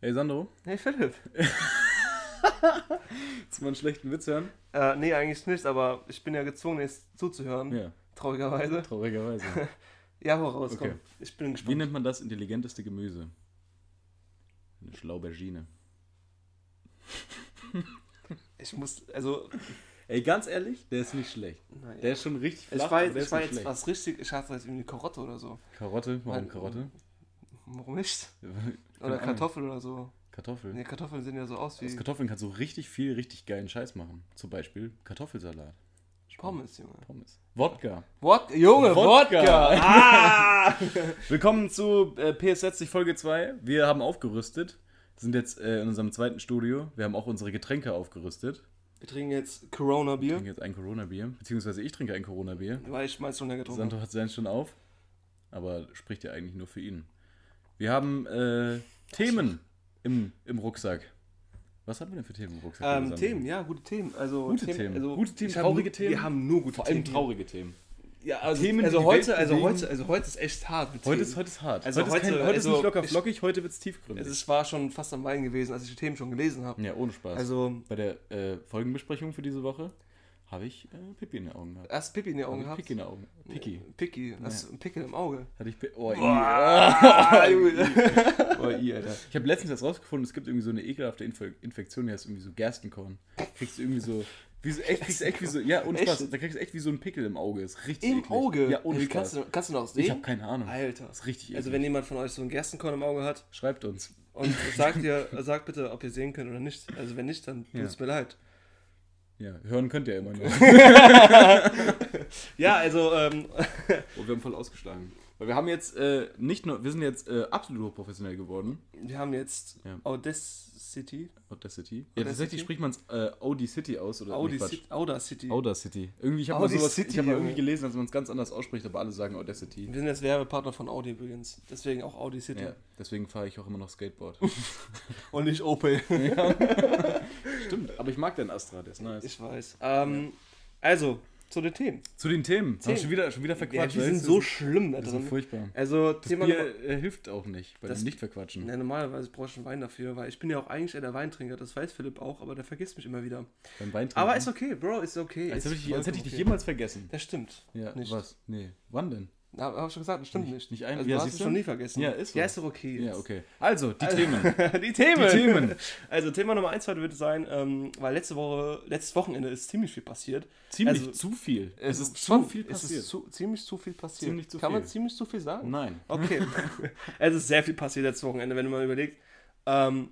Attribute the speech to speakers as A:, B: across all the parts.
A: Hey Sandro,
B: Hey Philipp.
A: willst du mal einen schlechten Witz hören?
B: Äh, nee, eigentlich nicht, aber ich bin ja gezwungen, jetzt zuzuhören.
A: Ja,
B: Traurigerweise.
A: traurigerweise.
B: Ja, woraus
A: Okay.
B: Ich bin
A: Wie
B: gespannt.
A: nennt man das intelligenteste Gemüse? Eine Schlaubergine.
B: Ich muss, also,
A: Ey, ganz ehrlich, der ist nicht schlecht.
B: naja.
A: Der ist schon richtig flach,
B: ich weiß, ich
A: schlecht.
B: was richtig, ich hatte jetzt irgendwie Karotte oder so.
A: Karotte, warum
B: Weil-
A: Karotte?
B: Warum nicht? Oder
A: Ahnung.
B: Kartoffel oder so.
A: Kartoffel.
B: Nee, Kartoffeln sehen ja so aus wie
A: Aus Kartoffeln kannst du richtig viel, richtig geilen Scheiß machen. Zum Beispiel Kartoffelsalat.
B: Pommes, Junge.
A: Pommes. Wodka.
B: Wodka, Junge,
A: Wodka.
B: Wodka! Ah!
A: Willkommen zu äh, PS60 Folge 2. Wir haben aufgerüstet. sind jetzt äh, in unserem zweiten Studio. Wir haben auch unsere Getränke aufgerüstet.
B: Wir trinken jetzt
A: Wir
B: Corona-Bier,
A: trinken jetzt ein Corona-Bier. Beziehungsweise ich trinke ein Corona-Bier.
B: weil ich meins schon länger getrunken
A: Santo hat seins schon auf. Aber spricht ja eigentlich nur für ihn. Wir haben äh, Themen im, im Rucksack. Was haben wir denn für Themen im Rucksack?
B: Ähm? Themen, ja, gute Themen. Also
A: Gute Themen.
B: Also,
A: Gute Themen, traurige Themen.
B: Wir haben nur gute
A: Vor allem
B: Themen.
A: traurige Themen.
B: Ja, also,
A: Themen,
B: also heute, also heute, also heute ist echt hart mit
A: Heute
B: Themen.
A: ist, heute ist hart.
B: Also
A: heute, ist, kein,
B: heute-
A: heute ist
B: also
A: nicht locker
B: ich-
A: flockig, heute wird es tiefgründig.
B: Es war schon fast am Weinen gewesen, als ich die Themen schon gelesen habe.
A: ja, ohne Spaß.
B: Also
A: Bei der äh, Folgenbesprechung für diese Woche habe ich äh, Pipi in den Augen gehabt.
B: erst Pipi in die
A: Hab
B: Augen gehabt.
A: Picky in den Augen. Picky.
B: Picky, hast du einen Pickel im Auge.
A: Hatte ich oh, i,
B: Ah,
A: oh, i, Alter. Ich habe letztens jetzt rausgefunden, es gibt irgendwie so eine ekelhafte Inf Infektion, die heißt irgendwie so Gerstenkorn. Kriegst du irgendwie so. Wie so echt, kriegst echt wie so. Ja, ohne? Spaß. Da kriegst du echt wie so ein Pickel im Auge. Ist richtig
B: Im
A: eklig.
B: Auge?
A: Ja, ohne
B: Wie
A: Spaß.
B: kannst du, kannst du noch sehen?
A: ich habe keine Ahnung.
B: Alter.
A: ist richtig
B: Also
A: eklig.
B: wenn jemand von euch so einen Gerstenkorn im Auge hat
A: Schreibt uns.
B: und sagt ihr, sagt bitte, ob ihr sehen könnt oder nicht. Also wenn nicht, dann
A: Ja.
B: tut's mir leid.
A: Ja, hören könnt ihr immer noch.
B: Ja, also ähm,
A: Oh, wir haben voll ausgeschlagen. Weil wir haben jetzt äh, nicht nur, wir sind jetzt äh, absolut hochprofessionell geworden.
B: wir haben jetzt
A: Ja.
B: Audacity.
A: Audacity. Ja, tatsächlich
B: Audacity?
A: spricht man es äh, Audi City aus oder.
B: City. Audacity.
A: Audacity. Irgendwie, ich habe mal sowas,
B: Audacity,
A: ich hab mal irgendwie gelesen, dass man es ganz anders ausspricht, aber alle sagen Audacity.
B: Wir sind jetzt Werbepartner von Audi übrigens. Deswegen auch Audi City.
A: Ja, deswegen fahre ich auch immer noch Skateboard.
B: Und nicht Opel.
A: Stimmt, aber ich mag den Astra, der ist nice.
B: Ich weiß. Ähm, also, zu den Themen.
A: Zu den Themen. Haben wir
B: Themen.
A: schon wieder, schon wieder
B: Ja,
A: verquatscht.
B: die sind so schlimm da
A: das ist so
B: drin.
A: furchtbar.
B: Also,
A: Das
B: Thema
A: Bier
B: Nummer,
A: äh, hilft auch nicht, bei
B: Das-
A: dem nicht verquatschen.
B: ja, normalerweise brauche ich einen Wein dafür, weil ich bin ja auch eigentlich eher der Weintrinker, das weiß Philipp auch, aber der vergisst mich immer wieder.
A: Beim Wein
B: Aber ist okay, Bro, ist okay.
A: als,
B: ist
A: hätte ich, als hätte ich dich
B: okay.
A: jemals vergessen.
B: Das stimmt.
A: Ja,
B: Nicht.
A: was? Nee. Wann denn?
B: Ja, hab ich schon gesagt, das stimmt
A: Nicht-
B: nicht.
A: nicht ein-
B: also,
A: ja,
B: du hast es schon nie vergessen.
A: Ja, ist so.
B: Ja, ist doch okay.
A: Ja, okay. Also, die
B: Also-
A: Themen.
B: die Themen.
A: Die Themen.
B: Also Thema Nummer eins heute wird sein, ähm, weil letzte Woche, letztes Wochenende ist ziemlich viel passiert.
A: Ziemlich
B: Also-
A: zu viel. Es ist
B: schon-
A: zu viel
B: Es
A: passiert.
B: ist zu, ziemlich zu viel passiert.
A: Ziemlich zu
B: Kann
A: viel.
B: man ziemlich zu viel sagen?
A: Nein.
B: Okay. es ist sehr viel passiert letztes Wochenende, wenn du mal überlegst. Ähm,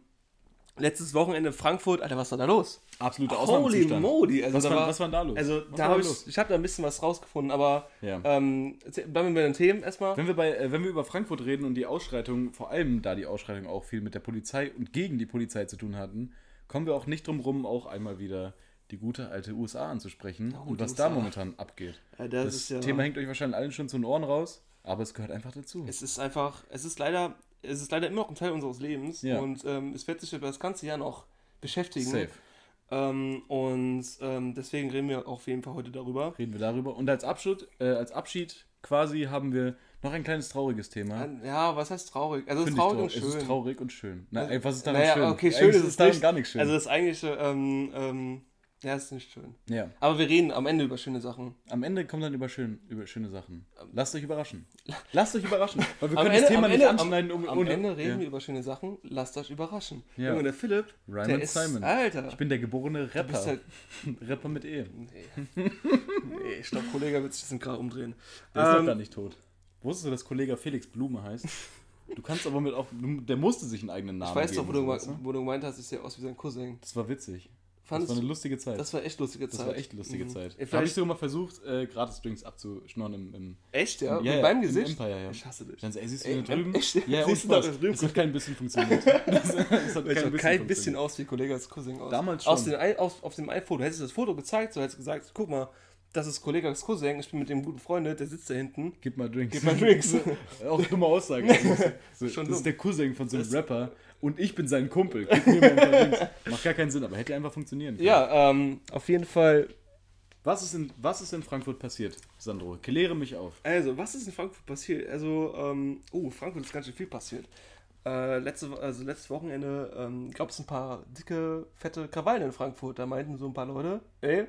B: letztes Wochenende Frankfurt, Alter, was war da los?
A: Absoluter
B: Holy
A: Ausnahmezustand.
B: moly. Also
A: Was
B: da
A: war,
B: war,
A: was war da los?
B: also
A: was
B: da habe
A: los?
B: ich, ich habe da ein bisschen was rausgefunden, aber
A: Ja.
B: ähm, bleiben wir bei den Themen erstmal.
A: Wenn wir, bei, äh, wenn wir über Frankfurt reden und die Ausschreitung, vor allem da die Ausschreitung auch viel mit der Polizei und gegen die Polizei zu tun hatten, kommen wir auch nicht drum rum, auch einmal wieder die gute alte USA anzusprechen
B: Oh,
A: und was da
B: USA.
A: momentan abgeht.
B: Ja, das,
A: Das,
B: ja,
A: Thema hängt euch wahrscheinlich allen schon zu den Ohren raus, aber es gehört einfach dazu.
B: es ist einfach, es ist leider, es ist leider immer noch ein Teil unseres Lebens
A: Ja.
B: und ähm, es wird sich über das ganze Jahr noch beschäftigen.
A: Safe.
B: Ähm, und ähm, deswegen reden wir auf jeden Fall heute darüber.
A: Reden wir darüber. Und als Abschied, äh, als Abschied quasi haben wir noch ein kleines trauriges Thema.
B: Ja, was heißt traurig? Also es ist
A: ich
B: traurig und schön.
A: Es ist traurig und schön. Na, ey, was ist daran
B: naja,
A: schön?
B: okay, schön
A: Eigentlich
B: ist es
A: daran
B: nicht.
A: gar nicht schön.
B: Also das eigentliche, ähm, ähm, ja, ist nicht schön.
A: ja.
B: Aber wir reden am Ende über schöne Sachen.
A: Am Ende kommt dann über, schön, über schöne Sachen. Lasst euch überraschen. Lasst euch überraschen. Weil wir
B: Am
A: können
B: Ende-
A: das Thema
B: am
A: nicht
B: Ende-
A: anschneiden. Um,
B: Am
A: ohne-
B: Ende reden
A: ja.
B: wir über schöne Sachen. Lasst euch überraschen.
A: Ja.
B: Junge, der Philipp,
A: Ryman
B: der ist,
A: Simon.
B: Alter.
A: Ich bin der geborene Rapper.
B: ja,
A: Rapper mit E.
B: nee. nee, ich glaube, Kollege wird sich das gerade umdrehen.
A: Der ist doch
B: Ähm,
A: gar nicht tot. Wusstest du, dass Kollege Felix Blume heißt? Du kannst aber mit auch. Der musste sich einen eigenen Namen
B: Ich weiß doch,
A: geben.
B: wo du, wo du gemeint hast, ich sehe aus wie sein Cousin.
A: Das war witzig. Das
B: Fandest
A: war eine lustige Zeit.
B: Das war echt lustige Zeit.
A: Das war echt lustige
B: Mhm.
A: Zeit. Da habe ich sogar mal versucht, äh, gratis Drinks abzuschnorren im, im
B: echt, ja?
A: ja,
B: Mit
A: ja,
B: meinem
A: im
B: Gesicht?
A: Empire, ja.
B: Ich hasse dich.
A: Dann so, ey, siehst du
B: Ey,
A: da drüben?
B: echt?
A: Ja,
B: Siehst du da drüben?
A: Das hat kein bisschen funktioniert. Das, das hat
B: ich
A: kein bisschen,
B: kein bisschen aus wie Kollegas Cousin aus.
A: Damals
B: Aus
A: schon.
B: den, Ei- aus, auf dem iPhone. Du hättest das Foto gezeigt, so hättest du gesagt, guck mal, das ist Kollegas Cousin, ich bin mit dem guten Freund, der sitzt da hinten.
A: Gib mal Drinks.
B: Gib mal Drinks.
A: Auch dumme Aussage. So,
B: Schon
A: das
B: dumm.
A: ist der Cousin von so einem
B: Das-
A: Rapper und ich bin sein Kumpel. Gib mir mal ein paar. Macht gar keinen Sinn, aber hätte einfach funktionieren können.
B: Ja, ähm, auf jeden Fall.
A: Was ist, in, was ist in Frankfurt passiert, Sandro? Kläre mich auf.
B: Also, was ist in Frankfurt passiert? Also, ähm, oh, Frankfurt ist ganz schön viel passiert. äh, letzte, also letztes Wochenende ähm, gab es ein paar dicke, fette Krawallen in Frankfurt. Da meinten so ein paar Leute, ey,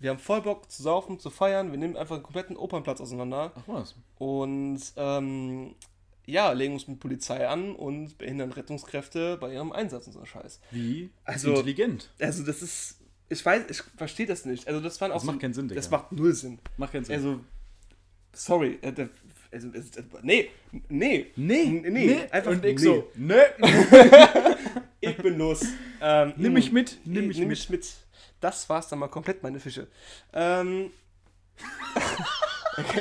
B: wir haben voll Bock zu saufen, zu feiern, wir nehmen einfach einen kompletten Opernplatz auseinander
A: Ach was.
B: und ähm, ja, legen uns mit Polizei an und behindern Rettungskräfte bei ihrem Einsatz und so Scheiß.
A: Wie
B: Also-
A: intelligent.
B: Also das ist, ich weiß, ich verstehe das nicht. Also das waren auch
A: Das
B: so,
A: macht keinen Sinn, Digga.
B: Das macht null Sinn.
A: Macht keinen Sinn.
B: Also, sorry, äh, der- also, äh, nee, nee,
A: nee,
B: N- nee, einfach
A: Und ich
B: nee.
A: so, nee.
B: ich bin los. Ähm,
A: Nimm mich mit, nimm mich
B: nimm
A: mit.
B: mich mit. Das war's dann mal komplett, meine Fische. Ähm,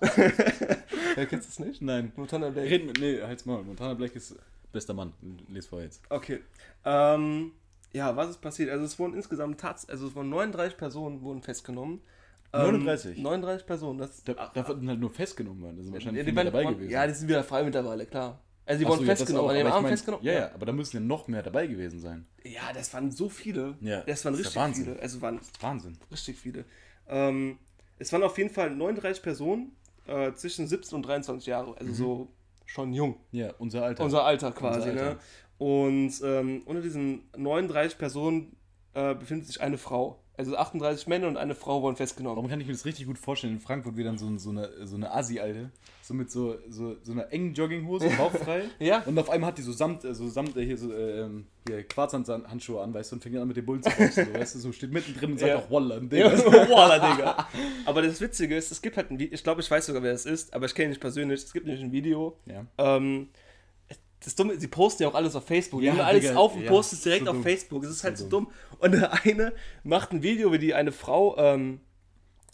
B: Wer kennst du es nicht?
A: Nein.
B: Montana Black.
A: Mit, nee, halt's mal. Montana Black ist bester Mann. Les vor jetzt.
B: Okay. Ähm, ja, was ist passiert? Also es wurden insgesamt Tats, also es wurden 39 Personen wurden festgenommen. Ähm,
A: 39?
B: 39 Personen. Das,
A: Da, davon sind halt nur festgenommen worden. Da sind wahrscheinlich
B: ja, die
A: viele dabei
B: waren-
A: gewesen.
B: ja, die sind wieder frei mittlerweile, klar. Also die
A: Ach
B: wurden
A: so, ja, das
B: festgenommen,
A: auch,
B: an dem
A: aber ich
B: Abend
A: mein,
B: festgenommen.
A: Ja, ja, aber da müssen ja noch mehr dabei gewesen sein.
B: Ja, das waren so viele.
A: Ja,
B: das waren
A: das ist
B: richtig
A: Wahnsinn.
B: viele. Also waren
A: Wahnsinn.
B: richtig viele. Ähm, es waren auf jeden Fall 39 Personen äh, zwischen 17 und 23 Jahre. Also so schon jung.
A: Ja, unser Alter.
B: Unser Alter quasi,
A: Unser Alter.
B: ne? Und ähm, unter diesen 39 Personen äh, befindet sich eine Frau. Also 38 Männer und eine Frau wurden festgenommen.
A: Warum kann ich mir das richtig gut vorstellen? In Frankfurt wieder so, so eine, so eine Assi-Alte. So mit so, so, so einer engen Jogginghose, bauchfrei.
B: Ja.
A: Und auf einmal hat die so Samt, äh, so Samt, äh, hier so, ähm, hier Quarzhandschuhe an, weißt du, und fängt an mit dem Bullen zu boxen, so, weißt du, so steht mittendrin und sagt
B: Ja.
A: auch Walla, ein
B: Ja, Digga. Aber das Witzige ist, es gibt halt ein Video, ich glaube, ich weiß sogar, wer es ist, aber ich kenne ihn nicht persönlich. Es gibt nämlich ein Video.
A: Ja.
B: Ähm, das Dumme, sie posten ja auch alles auf Facebook. Die
A: Ja,
B: nehmen alles
A: Digga,
B: auf und
A: ja,
B: posten es direkt
A: so
B: auf
A: dumm.
B: Facebook. Es ist halt
A: So
B: so dumm. Und der eine macht ein Video, wie die eine Frau ähm,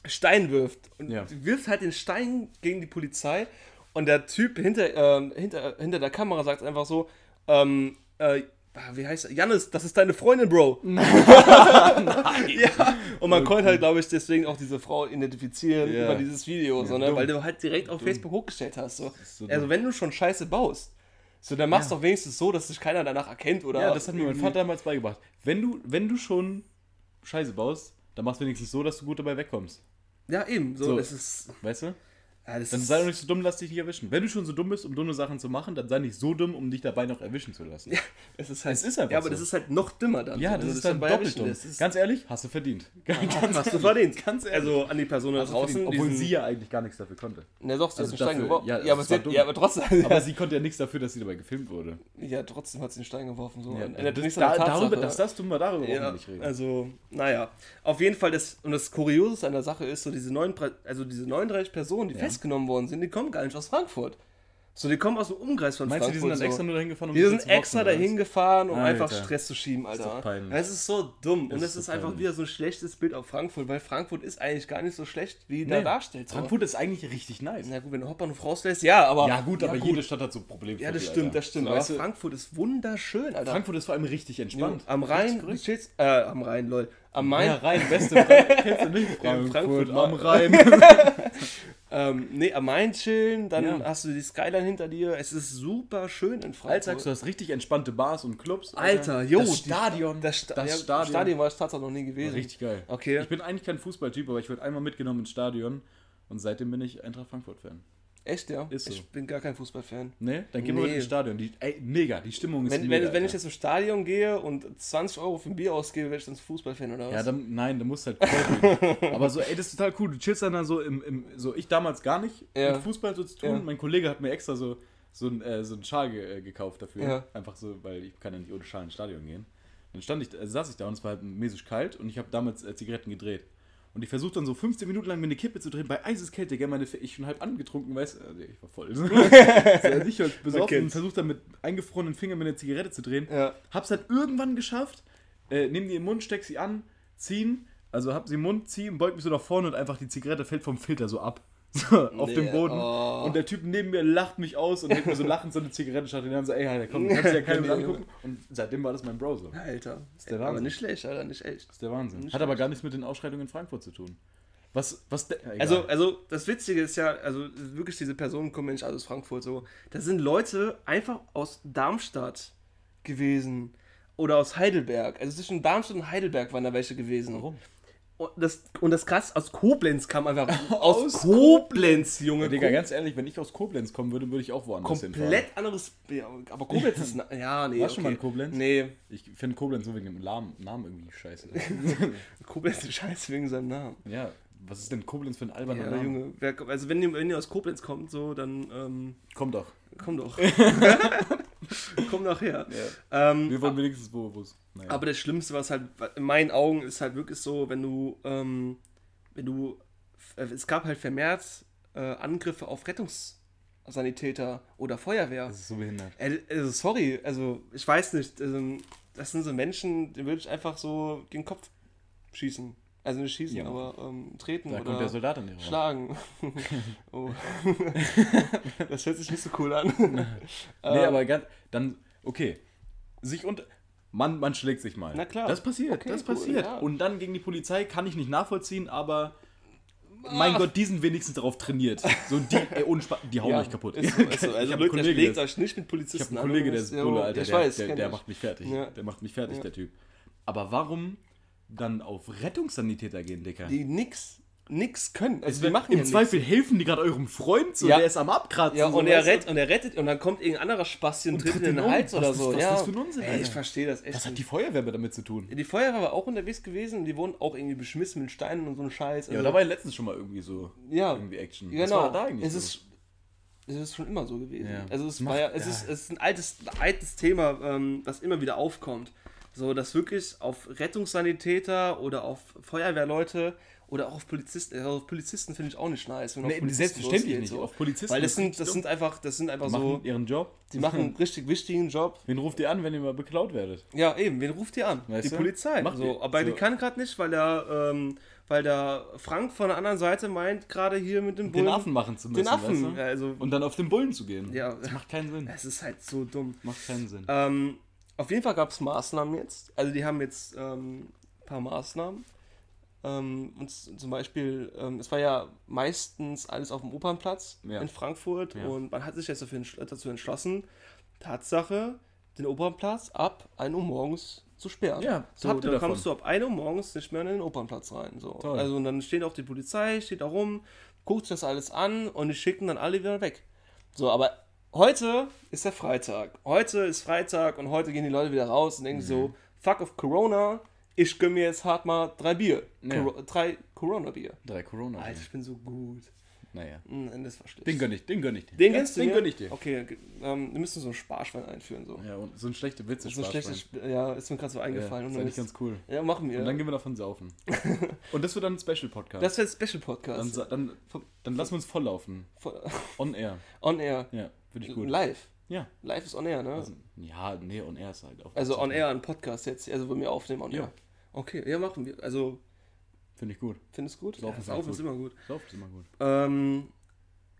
B: Stein wirft. Und
A: Ja.
B: wirft halt den Stein gegen die Polizei. Und der Typ hinter, ähm, hinter, hinter der Kamera sagt einfach so, ähm, äh, wie heißt er? Jannis, das ist deine Freundin, Bro. ja, und man konnte halt, glaube ich, deswegen auch diese Frau identifizieren
A: Ja.
B: über dieses Video,
A: Ja,
B: so, ne?
A: dumm.
B: weil du halt direkt auf Facebook hochgestellt hast. So.
A: so
B: also
A: dumm.
B: wenn du schon Scheiße baust, so dann machst
A: Ja.
B: doch wenigstens so, dass sich keiner danach erkennt oder.
A: Ja, das hat mir mein Vater damals beigebracht. Wenn du, wenn du schon Scheiße baust, dann machst wenigstens so, dass du gut dabei wegkommst.
B: Ja, eben. So,
A: So.
B: das ist.
A: Weißt du?
B: Ja,
A: Dann
B: ist
A: sei doch nicht so dumm, lass dich nicht erwischen. Wenn du schon so dumm bist, um dumme Sachen zu machen, dann sei nicht so dumm, um dich dabei noch erwischen zu lassen.
B: ja, es ist halt.
A: Es ist einfach
B: ja, aber
A: so.
B: das ist halt noch dümmer dann.
A: Ja, das ist dann doppelt dumm.
B: ist-
A: Ganz ehrlich, hast du verdient. Ganz
B: hast du verdient.
A: Ganz ehrlich.
B: Also an die Person da draußen.
A: Obwohl sie ja eigentlich gar nichts dafür konnte.
B: Ne, doch, sie
A: Also
B: hat den Stein geworfen.
A: ja,
B: Ja, aber, sie
A: dumm.
B: ja, aber trotzdem.
A: Aber sie konnte ja nichts dafür, dass sie dabei gefilmt wurde.
B: ja, trotzdem hat sie den Stein geworfen. So.
A: Ja,
B: Ändert
A: das, da, darüber, dass das dumm war, darüber wir
B: Ja,
A: nicht reden.
B: also, naja. Auf jeden Fall, das, und das Kuriose an der Sache ist, so diese, neun, also diese 39 Personen, die
A: Ja.
B: Festgenommen worden sind, die kommen gar nicht aus Frankfurt. So, die kommen aus dem Umkreis von
A: Meinst du,
B: Frankfurt.
A: die sind dann
B: so.
A: extra nur dahin gefahren, um
B: Die sind extra dahin gefahren, um
A: Alter.
B: einfach Stress zu schieben, Alter.
A: doch peinlich.
B: Das ist so dumm.
A: Das
B: und
A: ist
B: es
A: so
B: ist einfach
A: peinlich.
B: wieder so ein schlechtes Bild auf Frankfurt, weil Frankfurt ist eigentlich gar nicht so schlecht, wie
A: was?
B: da
A: Nee,
B: darstellt.
A: Frankfurt ist eigentlich richtig nice.
B: Na gut, wenn du Hauptbahnhof rauslässt, ja, aber.
A: Ja gut, aber jede Stadt hat so Probleme.
B: Ja, das stimmt, das stimmt.
A: So,
B: aber
A: weißt du,
B: Frankfurt ist wunderschön, Alter.
A: Frankfurt ist vor allem richtig entspannt.
B: am Rhein, du chillst, äh, am Rhein, lol. Am Main,
A: Ja, Rhein, beste Frank kennst du nicht?
B: Frankfurt,
A: Frankfurt
B: am
A: Rhein.
B: ähm, nee, am Main chillen, dann
A: Ja.
B: hast du die Skyline hinter dir. Es ist super schön in Frankfurt.
A: Alltags, du hast richtig entspannte Bars und Clubs.
B: Alter, jo,
A: Das Stadion.
B: das, Sta
A: das
B: ja,
A: Stadion.
B: Stadion war ich tatsächlich noch nie gewesen.
A: Richtig geil.
B: Okay.
A: Ich bin eigentlich kein Fußballtyp, aber ich wurde einmal mitgenommen ins Stadion und seitdem bin ich Eintracht Frankfurt-Fan.
B: Echt, ja?
A: Ist so.
B: Ich bin gar kein Fußballfan.
A: Ne? Dann gehen wir
B: Nee.
A: mit ins Stadion. Die, ey, mega, die Stimmung ist
B: Wenn,
A: mega,
B: wenn, wenn ich jetzt ins Stadion gehe und 20 Euro für ein Bier ausgebe, werde ich dann Fußballfan oder was?
A: Ja, dann, nein, dann musst du halt. Aber so, ey, das ist total cool. Du chillst dann da so im, im so ich damals gar nicht
B: Ja.
A: mit Fußball so zu tun.
B: Ja.
A: Mein Kollege hat mir extra so, so, ein, äh, so einen Schal ge, äh, gekauft dafür.
B: Ja.
A: Einfach so, weil ich kann ja nicht ohne Schal ins Stadion gehen. Dann stand ich, äh, saß ich da und es war halt mäßig kalt und ich habe damals äh, Zigaretten gedreht. Und ich versuche dann so 15 Minuten lang mir eine Kippe zu drehen, bei Eiseskälte, gell, meine, ich schon halb angetrunken, weißt du, also ich war voll. so, ich war besoffen und versuche dann mit eingefrorenen Fingern mir eine Zigarette zu drehen.
B: Ja.
A: Hab's dann irgendwann geschafft, äh, nehm die im Mund, steck sie an, ziehen, also hab sie im Mund, ziehen, beug mich so nach vorne und einfach die Zigarette fällt vom Filter so ab. So, auf
B: Nee,
A: dem Boden.
B: oh.
A: Und der Typ neben mir lacht mich aus und hält mir so lachend so eine Zigarette statt. Und dann so, ey, Alter, komm, du kannst ja keinem angucken. Und seitdem war das mein Bro so. Das
B: Alter.
A: ist der
B: Aber
A: Wahnsinn.
B: nicht schlecht, Alter, nicht echt.
A: ist der Wahnsinn.
B: Nicht
A: Hat aber gar nichts mit den Ausschreitungen in Frankfurt zu tun. Was, was, ja.
B: Also, also das Witzige ist ja, also wirklich diese Personen kommen ja nicht alle aus Frankfurt so. Das sind Leute einfach aus Darmstadt gewesen oder aus Heidelberg. Also zwischen Darmstadt und Heidelberg waren da welche gewesen.
A: warum?
B: Und das, und das krass, aus Koblenz kam einfach.
A: Aus
B: aus Koblenz, Junge.
A: Digga, ganz ehrlich, wenn ich aus Koblenz kommen würde, würde ich auch woanders
B: komplett anderes. Ja, aber Koblenz ist. Ja, nee.
A: Warst du
B: okay.
A: mal in Koblenz?
B: Nee.
A: Ich finde Koblenz so wegen dem Namen, Namen irgendwie scheiße.
B: Koblenz ist scheiße wegen seinem Namen.
A: ja, was ist denn Koblenz für ein alberner
B: Ja,
A: Name?
B: Junge. Wer, also, wenn ihr, wenn ihr aus Koblenz kommt, so, dann. Ähm,
A: Komm doch.
B: komm doch. komm doch her. Ähm,
A: Wir wollen wenigstens es. Naja.
B: Aber das Schlimmste, was halt in meinen Augen ist halt wirklich so, wenn du, ähm, wenn du, äh, es gab halt vermehrt äh, Angriffe auf Rettungssanitäter oder Feuerwehr.
A: das ist so behindert.
B: Äh, also sorry, also ich weiß nicht, ähm, das sind so Menschen, die würde ich einfach so den Kopf schießen. Also nicht schießen,
A: Ja.
B: aber ähm, treten
A: Da
B: oder
A: kommt der Soldat in die Rolle.
B: schlagen. oh. das hört sich nicht so cool an.
A: Nee,
B: Ähm,
A: aber ganz, dann, okay. Sich und. Man, man schlägt sich mal.
B: Na klar.
A: Das passiert,
B: Okay,
A: das
B: cool,
A: passiert.
B: ja.
A: Und dann gegen die Polizei kann ich nicht nachvollziehen, aber. Mein
B: Ach.
A: Gott, die sind wenigstens darauf trainiert. So die, ey, ohne Spaß, die hauen
B: Ja,
A: euch kaputt.
B: Ist so, ist so.
A: Ich
B: Also
A: hab
B: Leute,
A: Kollege, der-
B: euch nicht mit
A: Ich
B: Polizisten
A: habe einen Kollege, der ist
B: ja,
A: Bulle, Alter.
B: Ich
A: der,
B: weiß,
A: der, der
B: ich.
A: macht mich fertig.
B: Ja.
A: Der macht mich fertig,
B: Ja.
A: der Typ. Aber warum dann auf Rettungssanitäter gehen, Dicker?
B: die nix, nix können. Also wir machen
A: Im
B: ja nix.
A: Zweifel helfen die gerade eurem Freund so,
B: Ja.
A: der ist am Abkratzen.
B: Ja,
A: so,
B: und er,
A: weißt du?
B: rettet, und er rettet und dann kommt irgendein anderer Spasti und,
A: Und
B: tritt in den
A: ihn um.
B: Hals
A: Was
B: oder
A: ist-
B: so.
A: was ist
B: ja.
A: das für ein Unsinn,
B: Ey, ich verstehe das echt.
A: Das hat die Feuerwehr damit zu tun.
B: die Feuerwehr war auch unterwegs gewesen und die wurden auch irgendwie beschmissen mit Steinen und so ein Scheiß.
A: Ja,
B: Also,
A: da war ja letztens schon mal irgendwie so
B: ja,
A: irgendwie Action. Was
B: genau.
A: war da eigentlich
B: es,
A: so?
B: ist, es ist schon immer so gewesen.
A: Ja.
B: Also es,
A: Es
B: war ja, es,
A: ja.
B: ist, es ist ein altes, altes Thema, ähm, das immer wieder aufkommt. So, dass wirklich auf Rettungssanitäter oder auf Feuerwehrleute oder auch auf Polizisten, also auf Polizisten finde ich auch nicht nice. Wenn
A: Nee,
B: Polizisten
A: selbstverständlich
B: losgeht,
A: nicht.
B: So.
A: Auf Polizisten
B: Weil das sind, das sind einfach, das sind einfach
A: machen
B: so,
A: ihren Job.
B: die machen einen richtig wichtigen Job.
A: Wen ruft ihr an, wenn ihr mal beklaut werdet?
B: Ja, eben, wen ruft ihr an?
A: Weißt
B: die
A: du?
B: Polizei.
A: Macht
B: so,
A: die-
B: aber die
A: so.
B: kann gerade nicht, weil der, ähm, weil der Frank von der anderen Seite meint, gerade hier mit dem
A: Den
B: Bullen.
A: Affen machen zu müssen.
B: Den Affen.
A: Weißt du?
B: also,
A: Und dann auf den Bullen zu gehen.
B: Ja.
A: Das macht keinen Sinn.
B: es ist halt so dumm.
A: Macht keinen Sinn.
B: Ähm, auf jeden Fall gab es Maßnahmen jetzt. Also die haben jetzt ähm, ein paar Maßnahmen. Ähm, und zum Beispiel, ähm, es war ja meistens alles auf dem Opernplatz
A: Ja.
B: in Frankfurt
A: Ja.
B: und man hat sich jetzt dazu entschlossen, Tatsache, den Opernplatz ab 1 Uhr morgens zu sperren.
A: Ja,
B: so,
A: habt ihr
B: dann
A: davon.
B: kommst du ab 1 Uhr morgens nicht mehr in den Opernplatz rein. So.
A: Toll.
B: Also und dann steht auch die Polizei, steht da rum, guckt sich das alles an und die schicken dann alle wieder weg. So, aber heute ist der Freitag. Heute ist Freitag und heute gehen die Leute wieder raus und denken
A: Mhm.
B: so, fuck of Corona, ich gönn mir jetzt hart mal drei Bier.
A: Ja.
B: Coro drei Corona-Bier.
A: Drei Corona.
B: Alter, ich bin so gut.
A: Naja.
B: Hm, das war schlecht.
A: Den gönn ich, den gönn ich dir.
B: Den
A: Ja,
B: gönnst du
A: Den gönn ich dir.
B: Okay, ähm, wir müssen so ein Sparschwein einführen. So.
A: Ja, und so ein schlechte Witze
B: so ein schlechtes Sp- Ja, ist mir gerade so
A: ja,
B: eingefallen.
A: das
B: und
A: ist
B: dann
A: eigentlich ganz cool.
B: ja, machen wir.
A: Und dann gehen wir davon saufen. und das wird dann ein Special-Podcast.
B: das wäre ein
A: Dann,
B: Special-Podcast.
A: sa- dann, dann lassen wir uns volllaufen.
B: Voll-
A: On air.
B: On air.
A: Ja, finde ich gut.
B: Live.
A: Ja.
B: Live ist on air, ne?
A: Also, ja, nee, on air ist halt auch.
B: Also on air ein Podcast jetzt, also wenn wir aufnehmen on
A: Ja.
B: air. Okay, ja, machen wir. Also,
A: Finde ich gut.
B: findest du gut?
A: Saufen
B: ja,
A: ist gut.
B: ist immer gut.
A: Saufen ist immer gut.
B: Ähm,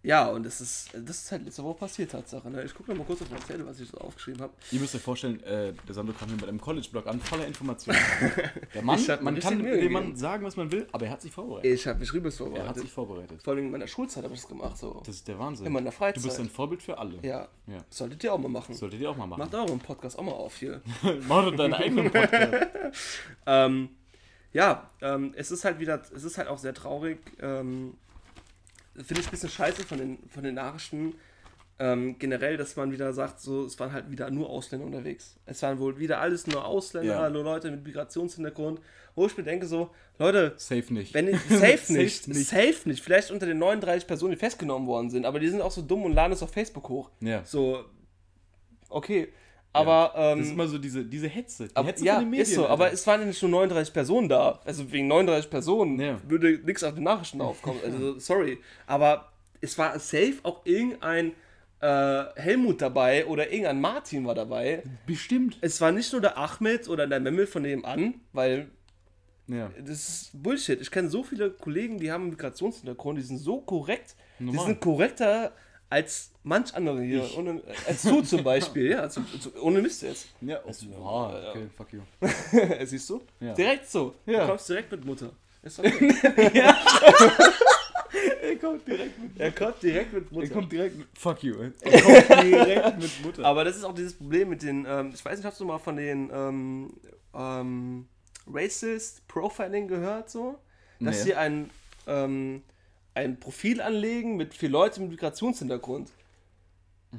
B: ja, und das ist, das ist halt letzte Woche passiert, Tatsache. Ne? Ich gucke noch mal kurz auf mein Zettel, was ich so aufgeschrieben habe.
A: Ihr müsst euch vorstellen, äh, der Sandro kam hier mit einem College-Blog an, voller Informationen. Der Mann, man kann dem Mann sagen, was man will, aber er hat sich vorbereitet.
B: Ich habe mich rübes
A: Er hat
B: vorbereitet.
A: sich vorbereitet.
B: Vor allem in meiner Schulzeit habe ich das gemacht. So.
A: Das ist der Wahnsinn.
B: In meiner Freizeit.
A: Du bist ein Vorbild für alle.
B: Ja,
A: Ja.
B: solltet ihr auch mal machen.
A: Solltet ihr auch mal machen.
B: Macht euren Podcast auch mal auf hier.
A: Mach doch deinen eigenen Podcast.
B: ähm, ja, ähm, es ist halt wieder, es ist halt auch sehr traurig. Ähm, Finde ich ein bisschen scheiße von den, von den Nachrichten. Ähm, generell, dass man wieder sagt, so, es waren halt wieder nur Ausländer unterwegs. Es waren wohl wieder alles nur Ausländer,
A: Ja.
B: nur Leute mit Migrationshintergrund. Wo ich mir denke, so, Leute,
A: Safe nicht.
B: wenn ich, safe nicht,
A: Safe nicht.
B: safe nicht. Vielleicht unter den 39 Personen, die festgenommen worden sind, aber die sind auch so dumm und laden es auf Facebook hoch.
A: ja.
B: So, okay. Aber, ähm,
A: Das ist immer so diese, diese Hetze. Die
B: aber,
A: Hetze
B: ja,
A: von den Medien.
B: ist so, aber
A: Alter.
B: es waren ja nicht nur 39 Personen da. Also wegen 39 Personen
A: Ja.
B: würde nichts auf den Nachrichten aufkommen. Also sorry. Aber es war safe auch irgendein äh, Helmut dabei oder irgendein Martin war dabei.
A: Bestimmt.
B: Es war nicht nur der Ahmed oder der Memmel von dem an, weil
A: Ja.
B: das ist Bullshit. Ich kenne so viele Kollegen, die haben einen Migrationshintergrund, die sind so korrekt. Die
A: Normal.
B: sind korrekter als manch andere hier. Ohne, als du zum Beispiel, ja. Also, also, ohne Mist jetzt.
A: Ja, oh, ja, okay, fuck you.
B: Siehst du?
A: Ja.
B: Direkt so.
A: Ja.
B: Du kommst direkt mit Mutter. Ist okay.
A: Er kommt direkt mit
B: er kommt direkt mit Mutter.
A: Er kommt direkt mit. Fuck you. Er kommt direkt mit Mutter.
B: Aber das ist auch dieses Problem mit den, ähm, ich weiß nicht, hast du mal von den ähm, ähm, Racist Profiling gehört so? dass
A: Nee.
B: sie ein, ähm, ein Profil anlegen mit vier Leuten mit Migrationshintergrund.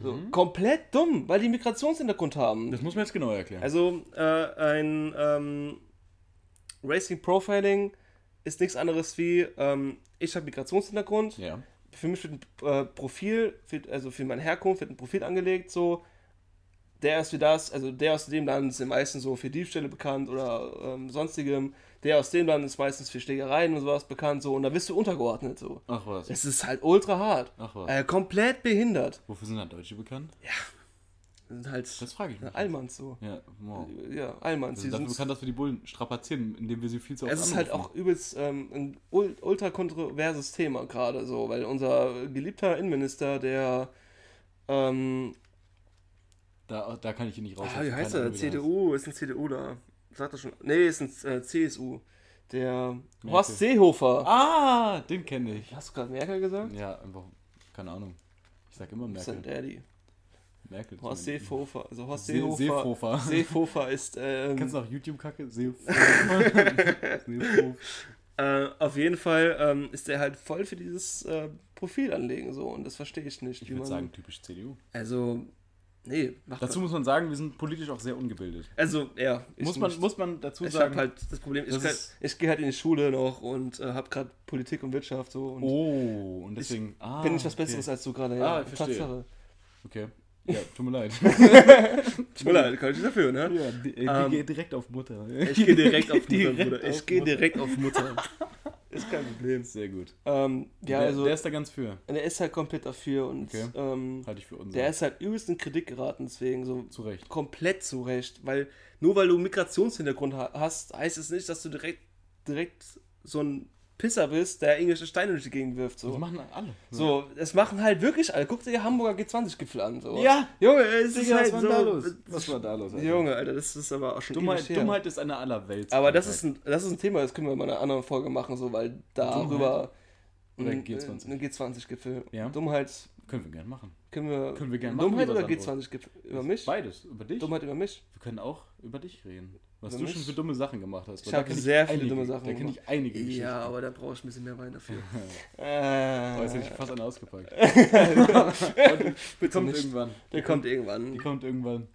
B: So,
A: Mhm.
B: komplett dumm, weil die Migrationshintergrund haben.
A: Das muss man jetzt genau erklären.
B: Also äh, ein ähm, Racing Profiling ist nichts anderes wie, ähm, ich habe Migrationshintergrund,
A: ja.
B: für mich wird ein äh, Profil, für, also für meine Herkunft wird ein Profil angelegt, so, der ist für das, also der aus dem Land ist meistens so für Diebstähle bekannt oder ähm, sonstigem, der aus dem Land ist meistens für Schlägereien und sowas bekannt, so, und da bist du untergeordnet, so.
A: Ach was.
B: Es ist halt ultra hart.
A: Ach was.
B: Äh, komplett behindert.
A: Wofür sind dann Deutsche bekannt?
B: Das sind halt
A: Das frage ich mich.
B: Allmanns so.
A: Ja, wow.
B: Ja, Allmanns.
A: Sind dafür bekannt, dass wir die Bullen strapazieren, indem wir sie viel zu oft
B: Es ist halt auch übelst ähm, ein ul ultra kontroverses Thema gerade so, weil unser geliebter Innenminister, der ähm,
A: Da, da kann ich ihn nicht raus.
B: ah, wie heißt er? CDU, ist ein CDU da. Sagt er schon. Nee, ist ein äh, CSU. Der Horst Seehofer.
A: Ah, den kenne ich.
B: Hast du gerade Merkel gesagt?
A: Ja, einfach, keine Ahnung. Ich sag immer
B: Das ist ein
A: Merkel.
B: Daddy.
A: Merkel.
B: Horst. Seehofer. Also Horst
A: See-
B: Seehofer.
A: Seehofer.
B: Seehofer ist ähm,
A: Kennst du auch YouTube-Kacke? Seehofer. Seehofer.
B: äh, auf jeden Fall ähm, ist der halt voll für dieses äh, Profil anlegen so und das verstehe ich nicht.
A: Ich
B: wie
A: würde
B: man-
A: sagen, typisch CDU.
B: Also, nee, macht
A: Dazu muss man sagen, wir sind politisch auch sehr ungebildet.
B: Also, ja. ich
A: Muss man,
B: nicht.
A: muss man dazu
B: ich
A: sagen.
B: habe halt das Problem, ich,
A: das
B: kann-
A: ist-
B: ich gehe halt in die Schule noch und äh, habe gerade Politik und Wirtschaft so und
A: oh, und deswegen. ah,
B: bin ich was
A: okay.
B: Besseres als du gerade.
A: Ah,
B: Ja,
A: ich verstehe.
B: Tatsache.
A: Okay. Ja, tut mir leid.
B: Tut mir leid, kann ich nicht dafür, ne?
A: ja, die, äh, die
B: Ähm,
A: geht direkt auf Mutter.
B: Ich gehe direkt auf Mutter,
A: Direkt
B: Bruder. Ich gehe direkt auf Mutter. Ist kein Problem.
A: Sehr gut.
B: Ähm, ja,
A: der,
B: also,
A: der ist da ganz für.
B: der ist halt komplett dafür und
A: Okay.
B: ähm,
A: Halte ich für uns.
B: der ist halt übelst in Kritik geraten, deswegen so
A: zu Recht.
B: komplett zu Recht. Weil nur weil du einen Migrationshintergrund ha- hast, heißt es nicht, dass du direkt, direkt so ein Pisser bist, der irgendwelche Steine durch die Gegend wirft. So.
A: Das machen alle.
B: So, das machen halt wirklich alle. Guck dir die Hamburger G20-Gipfel an. So.
A: Ja,
B: Junge, es ist halt
A: was
B: so.
A: war da los? Was war da los? Alter?
B: Junge, Alter, das ist aber auch schon
A: Dummheit. Dummheit ist eine allerwelt.
B: Aber das ist, ein, das ist ein Thema, das können wir in einer anderen Folge machen, so, weil darüber.
A: Oder
B: ein-
A: G20.
B: Ein G20-Gipfel.
A: Ja.
B: Dummheit
A: Können wir gerne machen.
B: können wir.
A: Können wir gerne machen,
B: Dummheit oder
A: Sandro.
B: G20-Gipfel? Über mich?
A: Beides. Über dich.
B: Dummheit über mich?
A: Wir können auch über dich reden. Was du schon für dumme Sachen gemacht hast.
B: Ich habe sehr viele
A: einige,
B: dumme Sachen
A: Da kenne
B: gemacht.
A: ich einige Geschichten.
B: Ja, aber da brauche ich ein bisschen mehr Wein dafür.
A: Oh,
B: äh,
A: jetzt hätte ich fast eine ausgepackt. Die kommt
B: nicht.
A: irgendwann.
B: Der kommt irgendwann.
A: kommt irgendwann.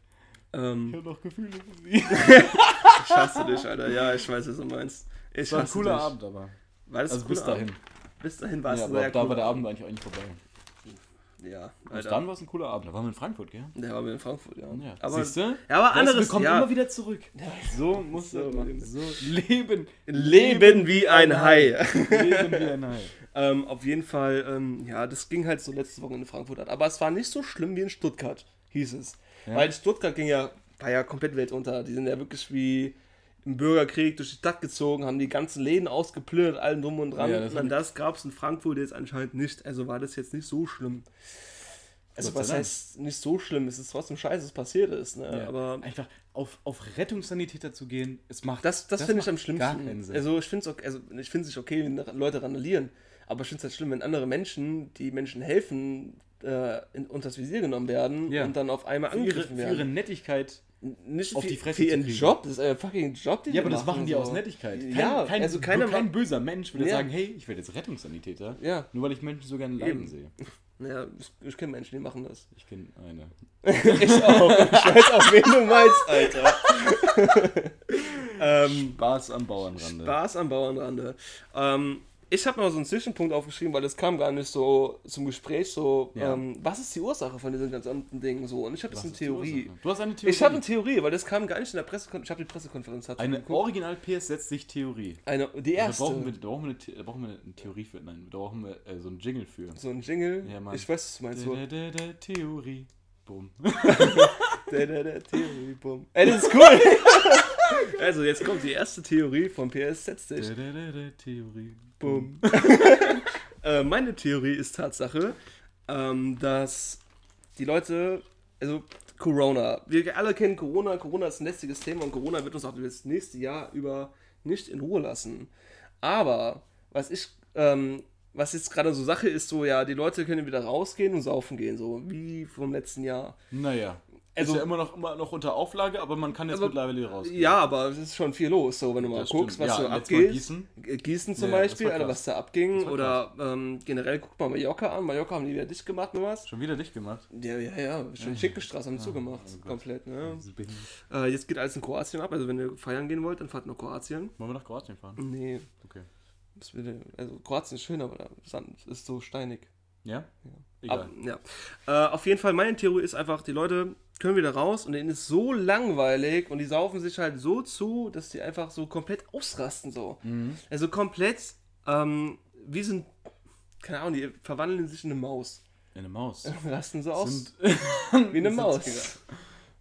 A: Ich
B: Ähm,
A: habe noch Gefühle für sie.
B: ich hasse dich, Alter. Ja, ich weiß, was du meinst. Ich
A: Es war ein cooler
B: dich.
A: Abend, aber.
B: War das
A: Also bis dahin.
B: Abend? Bis dahin war es
A: Ja,
B: ein
A: aber
B: sehr
A: da war der Abend eigentlich auch nicht vorbei.
B: Ja, Alter.
A: dann war es ein cooler Abend. Da waren wir in Frankfurt, gell?
B: Der war in Frankfurt, ja.
A: Ja.
B: Aber,
A: Siehst du?
B: ja, aber anderes,
A: wir kommen
B: ja.
A: immer wieder zurück. So muss
B: So,
A: das machen. So leben.
B: Leben wie ein Hai.
A: Leben wie ein Hai.
B: ähm, auf jeden Fall, ähm, ja, das ging halt so letzte Woche in Frankfurt an. Aber es war nicht so schlimm wie in Stuttgart, hieß es.
A: Ja.
B: Weil in Stuttgart ging ja, war ja komplett Welt unter. Die sind ja wirklich wie im Bürgerkrieg durch die Stadt gezogen, haben die ganzen Läden ausgeplündert, allen drum und dran.
A: Ja, das
B: und an das gab es in Frankfurt jetzt anscheinend nicht. Also war das jetzt nicht so schlimm. Also was heißt nicht so schlimm? Es ist trotzdem scheiße, es passiert ist. Ne?
A: Ja.
B: Aber
A: einfach auf, auf Rettungssanitäter zu gehen, es macht
B: Das, das, finde ich am schlimmsten. Also ich finde es okay, also ich finde es nicht okay, wenn Leute randalieren, aber ich finde es halt schlimm, wenn andere Menschen, die Menschen helfen, äh, in, unter das Visier genommen werden
A: Ja.
B: und dann auf einmal
A: für
B: angegriffen
A: für
B: werden.
A: ihre Nettigkeit.
B: nicht
A: auf
B: für,
A: die Fresse
B: für ihren. Job, das ist euer fucking Job, den
A: Ja, aber das
B: machen
A: die
B: so.
A: aus Nettigkeit. Kein,
B: ja,
A: kein,
B: also keiner
A: kein böser Mensch würde
B: Ja.
A: sagen, hey, ich werde jetzt Rettungssanitäter.
B: Ja,
A: Nur weil ich Menschen so gerne leiden
B: Eben.
A: sehe.
B: ja, ich, ich kenne Menschen, die machen das.
A: Ich kenne eine.
B: ich auch. Ich weiß auch, wen du meinst, Alter. ähm,
A: Spaß am Bauernrande.
B: Spaß am Bauernrande. Ähm, ich habe mal so einen Zwischenpunkt aufgeschrieben, weil das kam gar nicht so zum Gespräch. So,
A: Ja.
B: ähm, was ist die Ursache von diesen ganzen Dingen? So, und ich habe jetzt eine Theorie.
A: Du hast eine Theorie.
B: Ich habe eine Theorie, weil das kam gar nicht in der Pressekonferenz. Ich habe die Pressekonferenz dazu
A: eine
B: geguckt.
A: Original PS setzt sich Theorie.
B: Eine, die
A: Da
B: erste.
A: brauchen wir, da brauchen wir, eine, da brauchen wir eine Theorie für. Nein, da brauchen wir äh, so einen Jingle für.
B: so ein Jingle.
A: Ja, Mann.
B: ich weiß, was du meinst.
A: Da, da, da, da, Theorie. Bumm.
B: Der, der, der Theorie, bumm. Ey, das ist cool. also, jetzt kommt die erste Theorie vom PS
A: da, da, Theorie.
B: Bumm. äh, meine Theorie ist Tatsache, ähm, dass die Leute, also Corona, wir alle kennen Corona, Corona ist ein lästiges Thema und Corona wird uns auch das nächste Jahr über nicht in Ruhe lassen. Aber was ich, ähm, was jetzt gerade so Sache ist, so ja, die Leute können wieder rausgehen und saufen gehen, so wie vom letzten Jahr.
A: Naja.
B: Also-
A: ist ja immer noch, immer noch unter Auflage, aber man kann jetzt
B: Aber-
A: mittlerweile raus.
B: Ja, aber es ist schon viel los, so wenn du mal
A: Das
B: guckst,
A: stimmt.
B: was
A: Ja,
B: so abgeht.
A: Gießen.
B: Gießen zum
A: Ja,
B: Beispiel, Alter, was da abging. Oder ähm, generell guck mal Mallorca an. Mallorca haben die wieder dicht gemacht, nur was?
A: Schon wieder dicht gemacht.
B: Ja, ja, ja. Schon Schinkenstraße haben zugemacht.
A: oh Gott.
B: komplett, ne? Äh, jetzt geht alles in Kroatien ab. Also wenn ihr feiern gehen wollt, dann fahrt nach Kroatien.
A: Wollen wir nach Kroatien fahren?
B: Nee,
A: Okay.
B: also Kroatien ist schön, aber der Sand ist so steinig.
A: Ja?
B: Aber,
A: Egal.
B: ja. Äh, auf jeden Fall, meine Theorie ist einfach, die Leute können wieder raus und denen ist so langweilig und die saufen sich halt so zu, dass die einfach so komplett ausrasten so.
A: Mhm.
B: Also komplett, ähm, wie sind, keine Ahnung, die verwandeln sich in eine Maus.
A: Eine Maus.
B: Rasten so aus, wie eine Maus.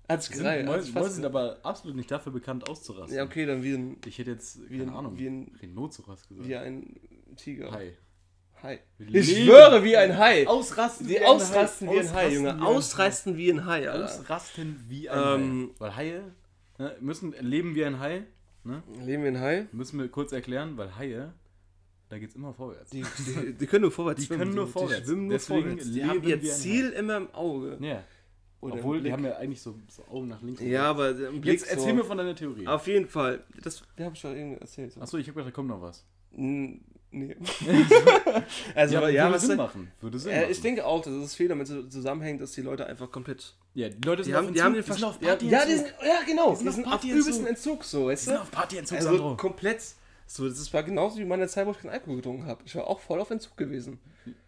B: Hat's gereicht.
A: Mäuse, Mäuse sind aber absolut nicht dafür bekannt auszurasten.
B: Ja, okay, dann wie ein,
A: Ich hätte jetzt,
B: Wie
A: keine
B: ein-
A: Ahnung,
B: wie ein-
A: Rhinoceros gesagt.
B: wie ein Tiger.
A: Hai.
B: Hai. Ich
A: leben-
B: schwöre, wie ein Hai.
A: Ausrasten
B: Die ausrasten wie ein Hai, Junge. Ausrasten wie ein Hai, Alter.
A: Ausrasten wie ein
B: Ähm,
A: Hai. Weil Haie ne, müssen leben wie ein Hai. Ne?
B: Leben wir ein Hai?
A: Müssen wir kurz erklären, weil Haie, da geht's immer vorwärts.
B: Die, die, die können nur vorwärts
A: Die
B: schwimmen.
A: können nur
B: Die
A: vorwärts.
B: schwimmen nur
A: Deswegen
B: vorwärts. Die haben ihr
A: wir ein
B: Ziel immer im Auge.
A: ja.
B: Oder
A: Obwohl, die haben ja eigentlich so, so Augen nach links.
B: Ja, aber
A: Jetzt erzähl
B: so.
A: mir von deiner Theorie.
B: Auf jeden Fall. Das, das habe ich schon irgendwie erzählt. So.
A: Achso, ich habe gedacht, da kommt noch was.
B: N- Nee. also, ja, ja
A: würde
B: was
A: Sinn
B: soll-
A: machen. Würde Sinn
B: äh,
A: machen.
B: ich denke auch, dass es viel damit so- zusammenhängt, dass die Leute einfach komplett.
A: ja, die Leute sind
B: Die haben,
A: auf
B: die haben den
A: die sind auf
B: Verst- ja,
A: Partyentzug.
B: ja, die sind, ja, genau. Die
A: sind
B: sind,
A: auf
B: auf
A: Partyentzug.
B: übelsten Entzug, so, weißt
A: Die
B: du?
A: sind auf Partyentzug,
B: Also
A: Sandro.
B: komplett. So, das war genauso wie meine Zeit, wo ich keinen Alkohol getrunken habe. Ich war auch voll auf Entzug gewesen.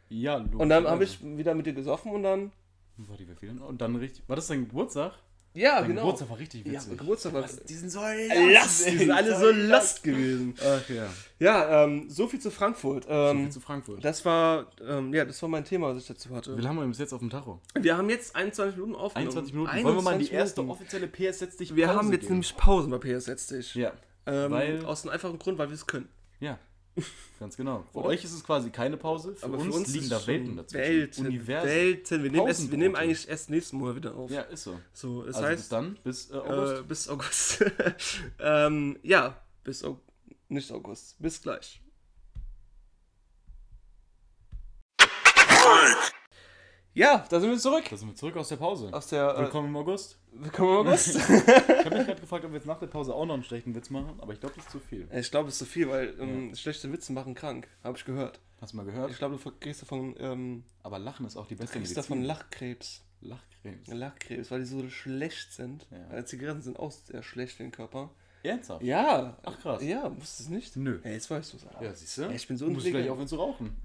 A: Ja, logisch.
B: Und dann habe ich wieder mit dir gesoffen und dann.
A: War die Verfehlung? Und dann richtig. War das dein Geburtstag?
B: Ja,
A: Dein
B: genau.
A: Geburtstag war richtig
B: ja,
A: witzig.
B: Geburtstag war.
A: die sind so
B: Last, die sind alle so lost gewesen.
A: Ach ja.
B: Ja, ähm, so viel zu Frankfurt.
A: So
B: Ähm,
A: viel zu Frankfurt.
B: das war, ähm, ja, das war mein Thema, was ich dazu hatte.
A: Wie lange haben wir bis jetzt auf dem Tacho?
B: Wir haben jetzt 21 Minuten aufgenommen.
A: 21 Minuten. Wollen wir mal die
B: 21
A: erste
B: Minuten.
A: offizielle PS Setz dich
B: Wir
A: Pause
B: haben jetzt
A: geben?
B: nämlich Pausen bei PS Setz dich.
A: Ja.
B: Ähm,
A: weil-
B: aus dem einfachen Grund, weil wir es können.
A: Ja. Ganz genau. Für
B: Oder?
A: euch ist es quasi keine Pause. Für, uns, liegen
B: ist
A: da
B: schon
A: Welten dazwischen.
B: Welten,
A: Universen.
B: Welten. Wir nehmen, erst, wir nehmen eigentlich erst nächsten Monat wieder auf.
A: Ja, ist so.
B: So, das
A: also bis
B: heißt,
A: dann, bis äh, August.
B: äh, bis August. ähm, ja, bis August. Nicht August. Bis gleich. Ja, da sind wir zurück.
A: da sind wir zurück aus der Pause.
B: Aus der. Äh,
A: Willkommen im August.
B: willkommen im August.
A: Ich habe mich gerade gefragt, ob wir jetzt nach der Pause auch noch einen schlechten Witz machen, aber ich glaube, das ist zu viel.
B: ich glaube, es ist zu viel, weil ähm, schlechte Witze machen krank. Habe ich gehört.
A: Hast du mal gehört?
B: Ich glaube, du kriegst davon, ähm,
A: Aber Lachen ist auch die beste
B: kriegst
A: Medizin.
B: davon Lachkrebs.
A: Lachcremes.
B: Lachkrebs, weil die so schlecht sind.
A: Ja.
B: Äh, Zigaretten sind auch sehr schlecht für den Körper.
A: Ernsthaft?
B: Ja.
A: Ach, krass.
B: Ja, wusstest du es nicht?
A: Nö.
B: Ja, jetzt weißt du es.
A: Ja, siehst du?
B: Ja, ich bin so
A: Du musst gleich aufhören zu rauchen.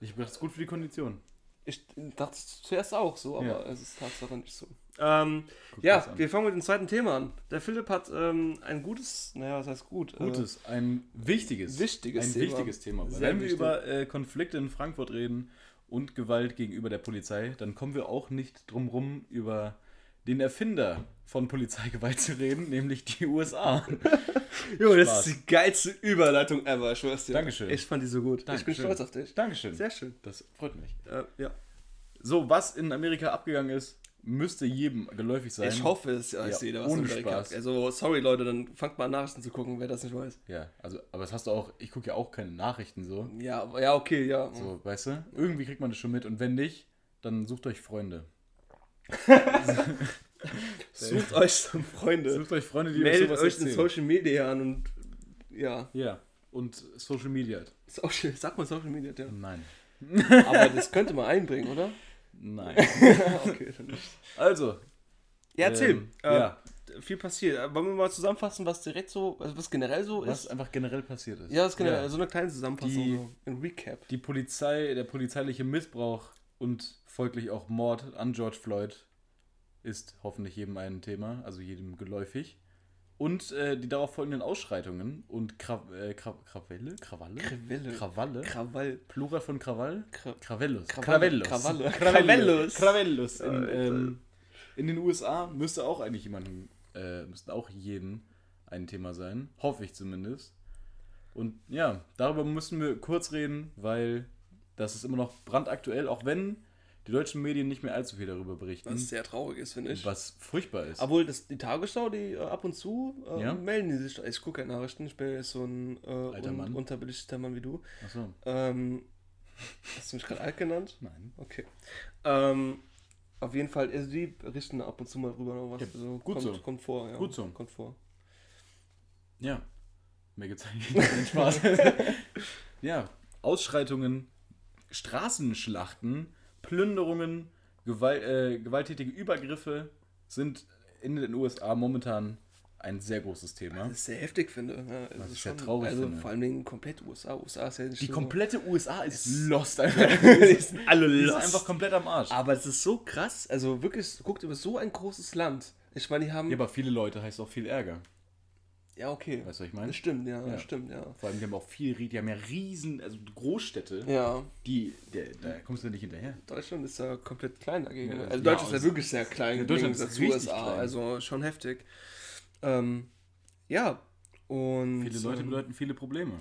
A: Ich dachte, das ist gut für die Kondition.
B: Ich dachte zuerst auch so, aber
A: Ja.
B: es ist Tatsache nicht so. Ähm, ja, wir fangen mit dem zweiten Thema an. Der Philipp hat ähm, ein gutes, naja, was heißt gut?
A: Gutes, ein wichtiges,
B: wichtiges
A: ein
B: Thema.
A: wichtiges Thema.
B: Sehr
A: Wenn wir
B: wichtig.
A: über äh, Konflikte in Frankfurt reden und Gewalt gegenüber der Polizei, dann kommen wir auch nicht drum rum, über den Erfinder von Polizeigewalt zu reden, nämlich die USA.
B: Jo, das
A: Spaß.
B: ist die geilste Überleitung ever, ich schwör's dir.
A: Dankeschön.
B: Ich fand die so gut. Ich bin
A: Dankeschön.
B: stolz auf dich.
A: Dankeschön.
B: Sehr schön.
A: Das freut mich.
B: Äh, ja.
A: So, was in Amerika abgegangen ist, müsste jedem geläufig sein.
B: Ich hoffe es, ja, ich
A: Ja,
B: sehe da was
A: ohne. Spaß.
B: Also, sorry Leute, dann fangt mal an Nachrichten zu gucken, wer das nicht weiß.
A: Ja, also, aber das hast du auch, ich gucke ja auch keine Nachrichten so.
B: Ja, ja, okay, ja.
A: So, weißt du? Irgendwie kriegt man das schon mit und wenn nicht, dann sucht euch Freunde.
B: Sucht euch Freunde.
A: Sucht euch Freunde, die
B: Meldet
A: sowas
B: euch in. Social Media an und ja.
A: Ja, und Social Media.
B: Social, sag mal Social Media, ja.
A: Nein.
B: Aber das könnte man einbringen, oder?
A: Nein.
B: okay, dann nicht.
A: Also.
B: Ja, erzähl.
A: Ähm,
B: äh,
A: ja.
B: Viel passiert. Äh, Wollen wir mal zusammenfassen, was direkt so, also was generell so
A: Was
B: ist?
A: einfach generell passiert ist.
B: Ja, das generell,
A: Ja.
B: so eine kleine Zusammenfassung,
A: Die-
B: so ein Recap.
A: Die Polizei, der polizeiliche Missbrauch und folglich auch Mord an George Floyd ist hoffentlich jedem ein Thema, also jedem geläufig. Und äh, die darauf folgenden Ausschreitungen und Kra äh, Kra Krawelle? Krawalle?
B: Krawelle.
A: Krawalle?
B: Krawall.
A: Plural von Krawall?
B: Kra
A: Krawellus. Krawellus.
B: Krawalle.
A: Krawellus. Krawellus. In, ähm, in den USA müsste auch eigentlich jemanden, äh, müssten auch jeden ein Thema sein. Hoffe ich zumindest. Und ja, darüber müssen wir kurz reden, weil das ist immer noch brandaktuell, auch wenn die deutschen Medien nicht mehr allzu viel darüber berichten.
B: Was sehr traurig ist, finde ich.
A: Was furchtbar ist.
B: Obwohl, das, die Tagesschau, die äh, ab und zu äh,
A: Ja?
B: melden die sich. Ich gucke keine Nachrichten, ich bin jetzt so ein äh,
A: Alter Mann.
B: unterbelichteter Mann wie du.
A: Achso.
B: Ähm, hast du mich gerade alt genannt?
A: Nein.
B: Okay. Ähm, Auf jeden Fall, also die berichten ab und zu mal drüber noch was.
A: Ja,
B: also
A: gut
B: kommt,
A: so.
B: kommt vor, ja.
A: Gut so.
B: Kommt vor.
A: Ja. Mehr keinen Spaß. ja. Ausschreitungen, Straßenschlachten, Plünderungen, Gewalt, äh, gewalttätige Übergriffe sind in den USA momentan ein sehr großes Thema.
B: Das ist sehr heftig, finde. Ja,
A: Was
B: es
A: ich sehr traurig
B: Also
A: finde.
B: vor allem wegen komplett USA. USA ist ja
A: Die komplette USA ist lost einfach.
B: die sind alle
A: Die ist
B: lost.
A: einfach komplett am Arsch.
B: Aber es ist so krass. Also wirklich, guckt über so ein großes Land. Ich meine, die haben.
A: Ja, aber viele Leute heißt auch viel Ärger.
B: Ja, okay.
A: Weißt du, was ich meine?
B: Das stimmt, ja,
A: Ja.
B: das stimmt, ja.
A: Vor allem, die haben auch viel, die haben ja riesen, also Großstädte,
B: Ja,
A: die, der, da kommst du nicht hinterher.
B: Deutschland ist ja komplett klein dagegen.
A: Ja,
B: also
A: ja,
B: Deutschland ist ja
A: also-
B: wirklich sehr klein
A: Ja, Deutschland ist
B: USA.
A: klein.
B: Also schon heftig. Ähm, ja, und
A: Viele Leute
B: ähm,
A: bedeuten viele Probleme.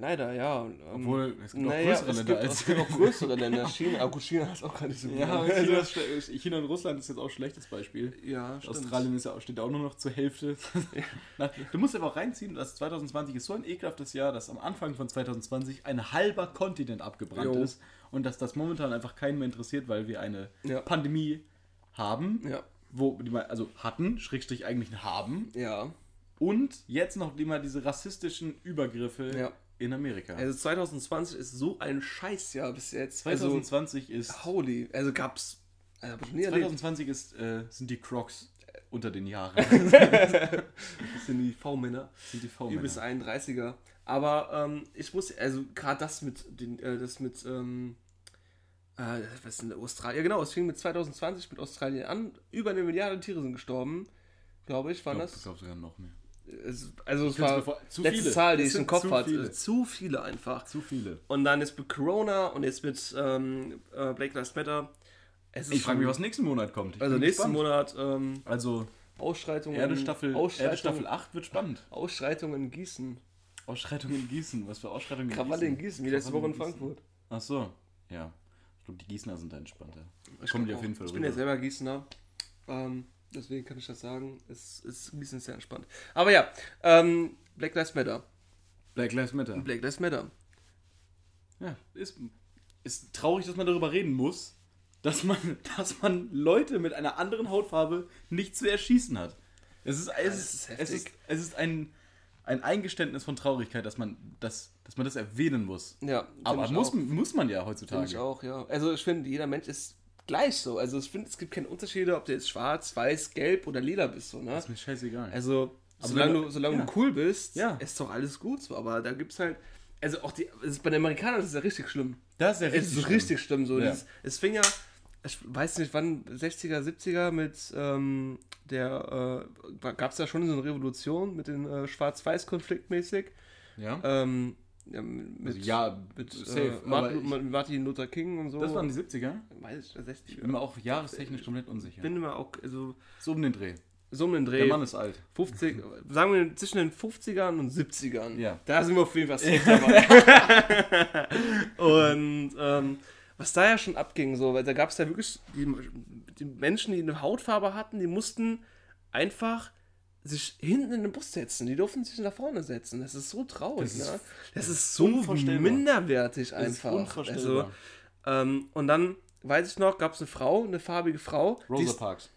B: Leider, ja. Ähm,
A: Obwohl, es gibt
B: naja,
A: größere Länder
B: gibt,
A: als-
B: Es gibt auch größere Länder. China, aber China ist auch gar nicht so.
A: Ja,
B: Also,
A: China, ist schle- China und Russland ist jetzt auch ein schlechtes Beispiel.
B: ja stimmt.
A: Australien ist ja, auch- steht auch nur noch zur Hälfte. Na, du musst aber auch reinziehen, dass 2020 ist so ein ekelhaftes Jahr, dass am Anfang von 2020 ein halber Kontinent abgebrannt
B: Jo.
A: ist und dass das momentan einfach keinen mehr interessiert, weil wir eine
B: Ja.
A: Pandemie haben,
B: Ja,
A: wo die mal, also hatten, Schrägstrich eigentlich haben
B: ja.
A: und jetzt noch immer diese rassistischen Übergriffe
B: Ja.
A: In Amerika.
B: Also 2020 ist so ein Scheißjahr bis jetzt.
A: 2020
B: also,
A: ist
B: holy. Also gab's. Also, hab ich nie erlebt.
A: 2020 ist, äh, sind die Crocs unter den Jahren.
B: Das sind die V-Männer.
A: sind die
B: Übelst
A: V-Männer.
B: 31er. Aber ähm, ich muss, also gerade das mit den, äh, das mit, ähm, äh, was ist denn Australien? Ja, genau, es fing mit 2020 mit Australien an. Über eine Milliarde Tiere sind gestorben, glaube ich, waren
A: Ich glaube
B: das.
A: glaub sogar noch mehr.
B: Also es war
A: zu
B: letzte
A: viele.
B: Zahl, die
A: Es
B: ich im Kopf
A: zu
B: hatte.
A: viele.
B: Zu viele einfach.
A: Zu viele.
B: Und dann jetzt mit Corona und jetzt mit ähm, äh, Black Lives Matter. Es ist
A: Ich frage mich, was nächsten Monat kommt. Ich
B: Also nächsten
A: gespannt.
B: Monat ähm,
A: Also
B: Ausschreitungen.
A: Erde Staffel,
B: Ausschreitungen,
A: Erde Staffel 8 wird spannend.
B: Ausschreitungen in Gießen.
A: Ausschreitungen in Gießen. Was für Ausschreitungen in
B: Krawalle in Gießen, wie letzte Woche in Frankfurt.
A: Ach so. Ja. Ich glaube, die Gießener sind da entspannter.
B: Ich
A: Kommen die auf jeden Fall
B: Ich bin ja selber Gießener. Ähm, deswegen kann ich das sagen. Es ist Gießen ist sehr entspannt. Aber ja, ähm, Black Lives Matter.
A: Black Lives Matter.
B: Black Lives Matter.
A: Ja, ist, ist traurig, dass man darüber reden muss, dass man, dass man Leute mit einer anderen Hautfarbe nicht zu erschießen hat. Es ist, es ist,
B: ist
A: es ist, es ist ein, ein Eingeständnis von Traurigkeit, dass man das, dass man das erwähnen muss.
B: Ja,
A: Aber
B: find
A: muss,
B: auch.
A: muss man ja heutzutage.
B: ich auch, ja. Also ich finde, jeder Mensch ist gleich so. Also ich finde, es gibt keine Unterschiede, ob du jetzt schwarz, weiß, gelb oder lila bist. So, ne?
A: Ist mir scheißegal.
B: Also,
A: Aber
B: solange, du, solange
A: ja.
B: du cool bist,
A: Ja.
B: ist doch alles gut so. Aber da gibt es halt. Also auch die. Es ist, bei den Amerikanern ist es ja richtig schlimm.
A: das ist ja
B: Es ist richtig schlimm. So.
A: Ja.
B: Dieses, es fing ja, ich weiß nicht wann, 60er, 70er mit ähm, der, äh, gab es ja schon so eine Revolution mit den äh, Schwarz-Weiß-Konflikt mäßig.
A: Ja,
B: Ähm, ja, mit,
A: also, ja
B: mit
A: safe.
B: äh, Martin, Martin Luther King und so.
A: das waren die 70er.
B: weiß ich, 60
A: Ich bin mir auch jahrestechnisch komplett unsicher.
B: bin immer auch so,
A: So um den Dreh.
B: so um den Dreh.
A: Der Mann ist alt.
B: 50, sagen wir zwischen den 50ern und 70ern.
A: Ja.
B: Da sind wir auf jeden Fall safe dabei. und ähm, was da ja schon abging, so, weil da gab es ja wirklich die, die Menschen, die eine Hautfarbe hatten, die mussten einfach sich hinten in den Bus setzen. Die durften sich nach vorne setzen. Das ist so traurig,
A: Das ist
B: ne? Das ist so minderwertig einfach. Also, ähm, und dann, weiß ich noch, gab es eine Frau, eine farbige Frau. die
A: Rosa
B: ist-
A: Parks.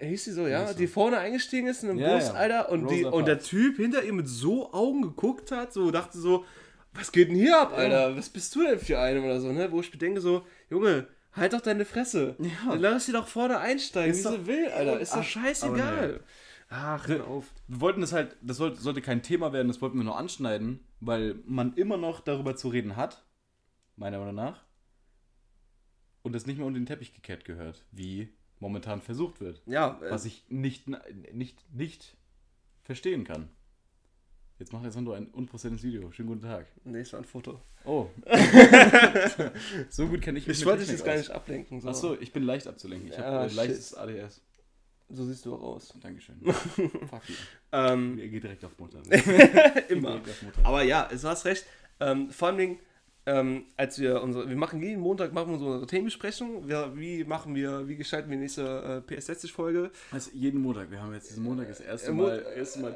B: Hieß sie so, ja?
A: So.
B: Die vorne eingestiegen ist in einem
A: Ja,
B: Bus,
A: ja.
B: Alter, und, die, und der. Typ hinter ihr mit so Augen geguckt hat, so dachte so, was geht denn hier ab, Alter? Was bist du denn für eine oder so, ne? Wo ich mir denke so, Junge, halt doch deine Fresse.
A: Ja.
B: Lass sie doch vorne einsteigen,
A: Ist
B: wie sie
A: doch-
B: will, Alter. Ist doch scheißegal. Ach, hör auf.
A: Wir wollten das halt, das sollte, sollte kein Thema werden, das wollten wir nur anschneiden, weil man immer noch darüber zu reden hat, meiner Meinung nach, und das nicht mehr unter den Teppich gekehrt gehört, wie momentan versucht wird.
B: Ja, äh,
A: Was ich nicht, nicht, nicht verstehen kann. Jetzt macht Alessandro ein unprozentiertes Video. Schönen guten Tag.
B: nee, es war ein Foto.
A: Oh. so gut kenne ich mich
B: Ich wollte dich jetzt gar nicht ablenken. So.
A: Achso, ich bin leicht abzulenken. Ich
B: Ja,
A: habe äh, leichtes ADS.
B: So siehst du auch aus.
A: Dankeschön. Fuck you.
B: Ähm,
A: Er geht direkt auf Mutter.
B: immer.
A: Auf Mutter.
B: Aber ja, es hast recht. Ähm, vor allem, ähm, als wir unsere, wir machen jeden Montag machen wir so unsere Themenbesprechung. Wir, wie machen wir, wie gestalten wir die nächste äh, PS60-Folge?
A: Also jeden Montag. Wir haben jetzt diesen Montag das erste
B: Äh,
A: Mal, erste Mal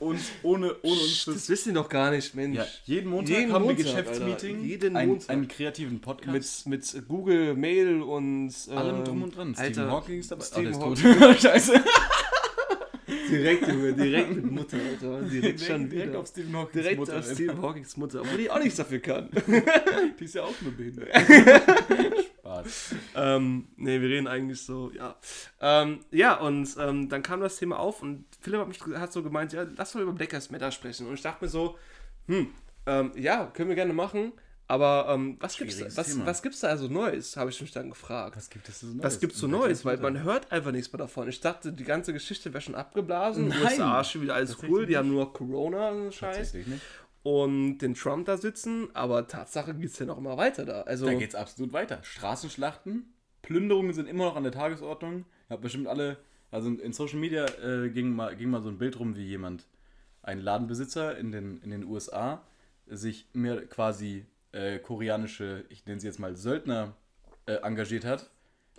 A: und uns ohne, ohne uns
B: Das
A: das.
B: wissen die doch gar nicht, Mensch.
A: Ja, jeden Montag
B: Jeden
A: haben wir
B: Montag,
A: Geschäftsmeeting,
B: Alter. Jeden
A: einen,
B: Montag.
A: einen kreativen Podcast.
B: Mit, mit Google Mail und ähm,
A: allem drum und dran. Stephen
B: Alter,
A: Hawking ist dabei.
B: Stephen
A: oh, der ist tot. Scheiße.
B: Direkt, Junge, direkt mit Mutter, Alter. Direkt schon
A: direkt
B: wieder.
A: auf Stephen Hawkings
B: direkt
A: Mutter.
B: auf Stephen Hawkings Mutter, obwohl die auch nichts dafür kann.
A: Die ist ja auch nur behindert. Spaß.
B: ähm, nee, wir reden eigentlich so, ja. Ähm, ja, und ähm, dann kam das Thema auf und Philipp hat, mich, hat so gemeint, ja, lass mal über Black Lives Matter sprechen. Und ich dachte mir so, hm, ähm, ja, können wir gerne machen, aber ähm, was, gibt's, da- was, was gibt's da also Neues, habe ich mich dann gefragt.
A: Was gibt es so Neues?
B: Was gibt's so Neues? Weil man hört einfach nichts mehr davon. Ich dachte, die ganze Geschichte wäre schon abgeblasen.
A: Nein.
B: USA schon wieder alles cool. Die haben nur Corona und Scheiß. Und den Trump da sitzen. Aber Tatsache geht's ja noch immer weiter da. Also,
A: Da geht's absolut weiter. Straßenschlachten, Plünderungen sind immer noch an der Tagesordnung. Ihr habt bestimmt alle, also in Social Media äh, ging, mal, ging mal so ein Bild rum, wie jemand, ein Ladenbesitzer in den, in den USA, sich mehr quasi äh, koreanische, ich nenne sie jetzt mal Söldner, äh, engagiert hat.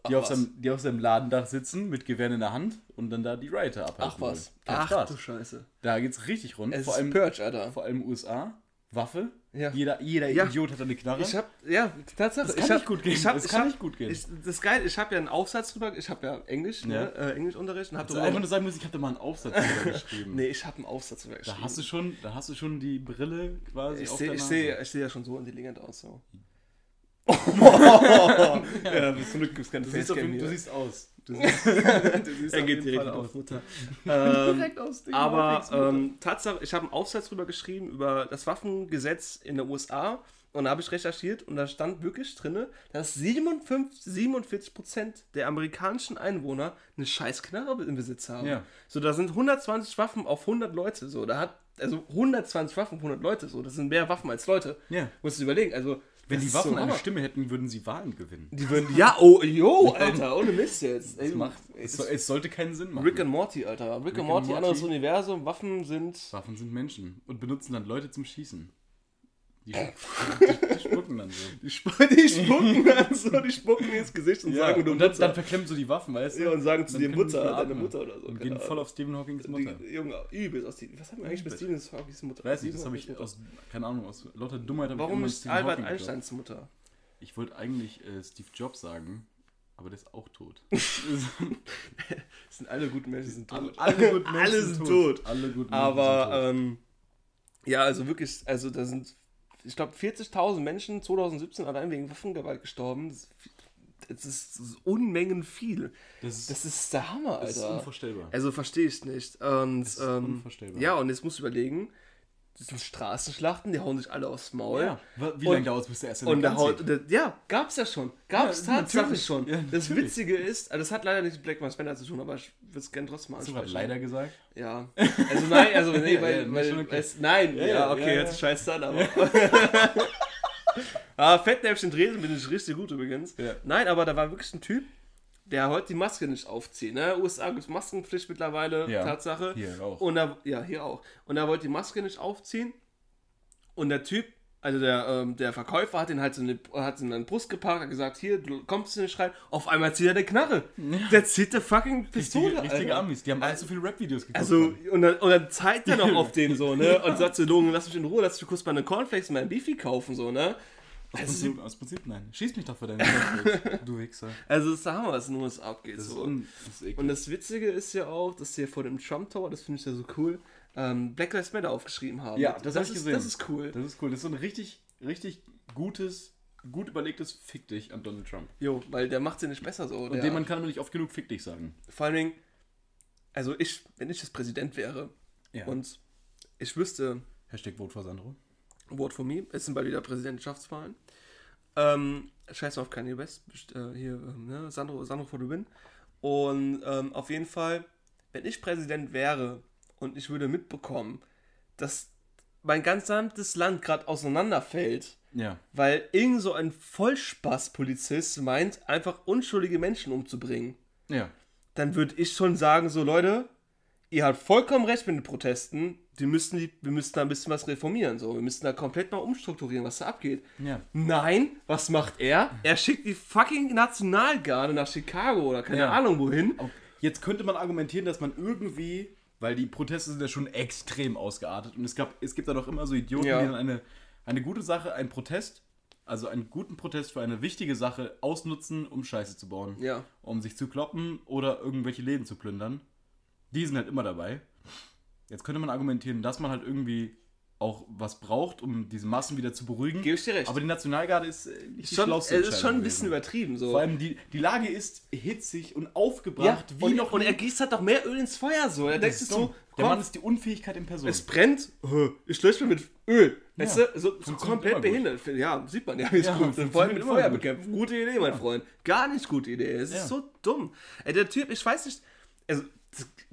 A: Die
B: Ach
A: auf, seinem, die auf seinem Ladendach sitzen mit Gewehren in der Hand und dann da die Rioter abhalten.
B: ach was. Ach
A: Spaß.
B: du Scheiße.
A: Da geht's richtig rund.
B: Es
A: vor
B: ist
A: allem,
B: Purge, Alter.
A: vor allem USA. Waffe.
B: Ja.
A: Jeder, jeder
B: Ja.
A: Idiot hat eine Knarre.
B: Ich hab, ja, Tatsache.
A: Das
B: ich
A: kann
B: hab,
A: nicht gut gehen.
B: Ich hab,
A: Das
B: ich
A: kann
B: hab,
A: nicht gut gehen.
B: Ich, das ist geil. Ich habe ja einen Aufsatz drüber. Ich habe ja Englisch,
A: Ja.
B: Ne, äh, Englischunterricht. Und hab
A: Also einfach nur sagen muss, ich habe da mal einen Aufsatz drüber geschrieben.
B: nee, ich habe einen Aufsatz drüber
A: Da
B: geschrieben.
A: hast du schon, da hast du schon die Brille quasi
B: ich
A: auf
B: sehe ich seh, ich seh ja schon so intelligent aus. So. Ja, bis zum Glück gibt es kein
A: Du siehst, jeden, du siehst aus. Du siehst, du siehst
B: Er geht direkt
A: Fall
B: auf
A: aus.
B: Mutter. ähm,
A: Direkt aus dem
B: aber ähm, Tatsache, ich habe einen Aufsatz drüber geschrieben über das Waffengesetz in der USA und da habe ich recherchiert und da stand wirklich drin, dass 57, 47 Prozent der amerikanischen Einwohner eine scheiß Knarre im Besitz haben.
A: Ja.
B: So, da sind 120 Waffen auf 100 Leute. So, da hat also 120 Waffen auf 100 Leute. So, das sind mehr Waffen als Leute.
A: Ja.
B: Musst du überlegen. Also
A: Wenn
B: das
A: die Waffen
B: so
A: eine. Stimme hätten, würden sie Wahlen gewinnen.
B: Die würden, ja, oh, jo, Alter, ohne Mist jetzt. Ey,
A: macht, es, so- es sollte keinen Sinn machen.
B: Rick and Morty, Alter. Rick,
A: Rick
B: and
A: and
B: Morty,
A: Morty.
B: anderes Universum, Waffen sind.
A: Waffen sind Menschen und benutzen dann Leute zum Schießen. Die, die, die spucken dann so.
B: Die, sp die spucken dann so, die spucken dir ins Gesicht und sagen, du
A: und dann,
B: Mutter.
A: dann verklemmen so die Waffen, weißt du?
B: ja, und sagen zu dir Mutter, deine. Mutter oder so.
A: Und gehen voll auf Stephen Hawkings Mutter.
B: Die, Junge, übelst. Aus was haben wir eigentlich mit Stephen Hawkings Mutter?
A: Weiß nicht, das habe ich
B: Stephen
A: aus, keine Ahnung, aus lauter Dummheit habe ich
B: Warum ist Albert
A: Hawking.
B: Einsteins Mutter?
A: Ich wollte eigentlich äh, Steve Jobs sagen, aber der ist auch tot.
B: Sind alle guten Menschen sind tot.
A: Alle guten Menschen
B: Alle sind tot.
A: Alle guten Menschen
B: Aber
A: sind tot.
B: ähm, ja, also wirklich, also da sind, ich glaube, 40.000 Menschen 2017 allein wegen Waffengewalt gestorben. Das, das, ist, das ist Unmengen viel.
A: das ist,
B: Das ist der Hammer,
A: das ist
B: Alter.
A: unvorstellbar.
B: Also verstehe ich nicht. Und,
A: ist
B: ähm,
A: unvorstellbar.
B: Ja, und jetzt musst du überlegen, das sind Straßenschlachten, die hauen sich alle aufs Maul.
A: ja. Wie lange dauert es, bis der erste
B: Und der haut, der, ja, gab's ja schon. Gab's
A: Ja,
B: Tatsache
A: natürlich.
B: schon.
A: Ja,
B: das. Witzige ist, also das hat leider nichts mit Black Lives Matter zu tun, aber ich würde es gerne trotzdem mal
A: Hast du gerade
B: ansprechen.
A: leider gesagt?
B: Ja. Also nein, also nee, weil,
A: ja,
B: weil
A: okay.
B: es, nein, ja, okay, jetzt scheiß dann, aber. ah, Fettnäpfchen Dresen bin ich richtig gut übrigens. Nein, aber da war wirklich ein Typ, der heute die Maske nicht aufzieht. Ne? USA gibt es Maskenpflicht mittlerweile,
A: Ja.
B: Tatsache.
A: Hier auch.
B: Und er, ja, hier auch. Und er wollte die Maske nicht aufziehen. Und der Typ, also der, ähm, der Verkäufer hat ihn halt so eine, hat ihn an den Brust geparkt, hat gesagt, hier, du kommst nicht rein. Auf einmal zieht er eine Knarre. Der zieht eine fucking Pistole.
A: Richtige, richtige. Amis. Die haben alle so viele Rap-Videos geguckt.
B: Also, und dann, und dann zeigt er noch auf den so, ne? Und sagt so, Logan, lass mich in Ruhe, lass mich kurz meine Cornflakes und mein Beefy kaufen, so, ne?
A: Aus,
B: Also,
A: Prinzip, aus Prinzip nein. Schieß mich doch für deine Netflix, du Wichser.
B: also das ist der Hammer, was in den USA abgeht.
A: Das
B: so.
A: das ist eklig.
B: Und das Witzige ist ja auch, dass sie ja vor dem Trump Tower, das finde ich ja so cool, ähm, Black Lives Matter aufgeschrieben haben.
A: Ja, das ich
B: ist,
A: gesehen.
B: Das ist cool.
A: Das ist cool. Das ist so ein richtig, richtig gutes, gut überlegtes Fick dich an Donald Trump.
B: Jo, weil der macht sie nicht besser so.
A: Und dem man kann aber nicht oft genug Fick dich sagen.
B: vor allen Dingen, also ich, wenn ich das Präsident wäre
A: Ja.
B: und ich wüsste,
A: Hashtag Vote for Sandro.
B: Vote for me, es sind bald wieder Präsidentschaftswahlen. Ähm, scheiß auf Kanye West, äh, hier, ähm, ne, Sandro, Sandro for the win. Und ähm, auf jeden Fall, wenn ich Präsident wäre und ich würde mitbekommen, dass mein gesamtes Land gerade auseinanderfällt,
A: Ja.
B: weil irgend so ein Vollspaß-Polizist meint, einfach unschuldige Menschen umzubringen,
A: Ja.
B: dann würde ich schon sagen, so Leute, ihr habt vollkommen recht mit den Protesten. Die müssten die, wir müssten da ein bisschen was reformieren. So. Wir müssten da komplett mal umstrukturieren, was da abgeht.
A: Ja.
B: Nein, was macht er? Er schickt die fucking Nationalgarde nach Chicago oder keine
A: Ja.
B: Ahnung wohin.
A: Jetzt könnte man argumentieren, dass man irgendwie, weil die Proteste sind ja schon extrem ausgeartet und es, gab, es gibt da doch immer so Idioten,
B: Ja.
A: die dann eine, eine gute Sache, einen Protest, also einen guten Protest für eine wichtige Sache ausnutzen, um Scheiße zu bauen.
B: Ja.
A: Um sich zu kloppen oder irgendwelche Läden zu plündern. Die sind halt immer dabei. Jetzt könnte man argumentieren, dass man halt irgendwie auch was braucht, um diese Massen wieder zu beruhigen.
B: Gebe ich dir recht.
A: Aber die Nationalgarde ist äh, nicht die
B: schon, es ist schon ein
A: gewesen.
B: bisschen übertrieben. So.
A: Vor allem die, die Lage ist hitzig und
B: ja,
A: aufgebracht, wie
B: und,
A: noch
B: und
A: nie.
B: er gießt halt noch mehr Öl ins Feuer. So. Er denkt
A: ist
B: so,
A: Der Mann ist die Unfähigkeit in Person.
B: es brennt, ich lösche mir mit Öl. Weißt
A: Ja,
B: du, so, so komplett
A: immer gut.
B: behindert. Ja, sieht man ja, wie es
A: Ja,
B: gut Vor allem mit Feuer
A: gut.
B: bekämpfen. Gute Idee, mein Freund. Gar nicht gute Idee. Es ist
A: Ja.
B: so dumm. Ey, der Typ, ich weiß nicht, also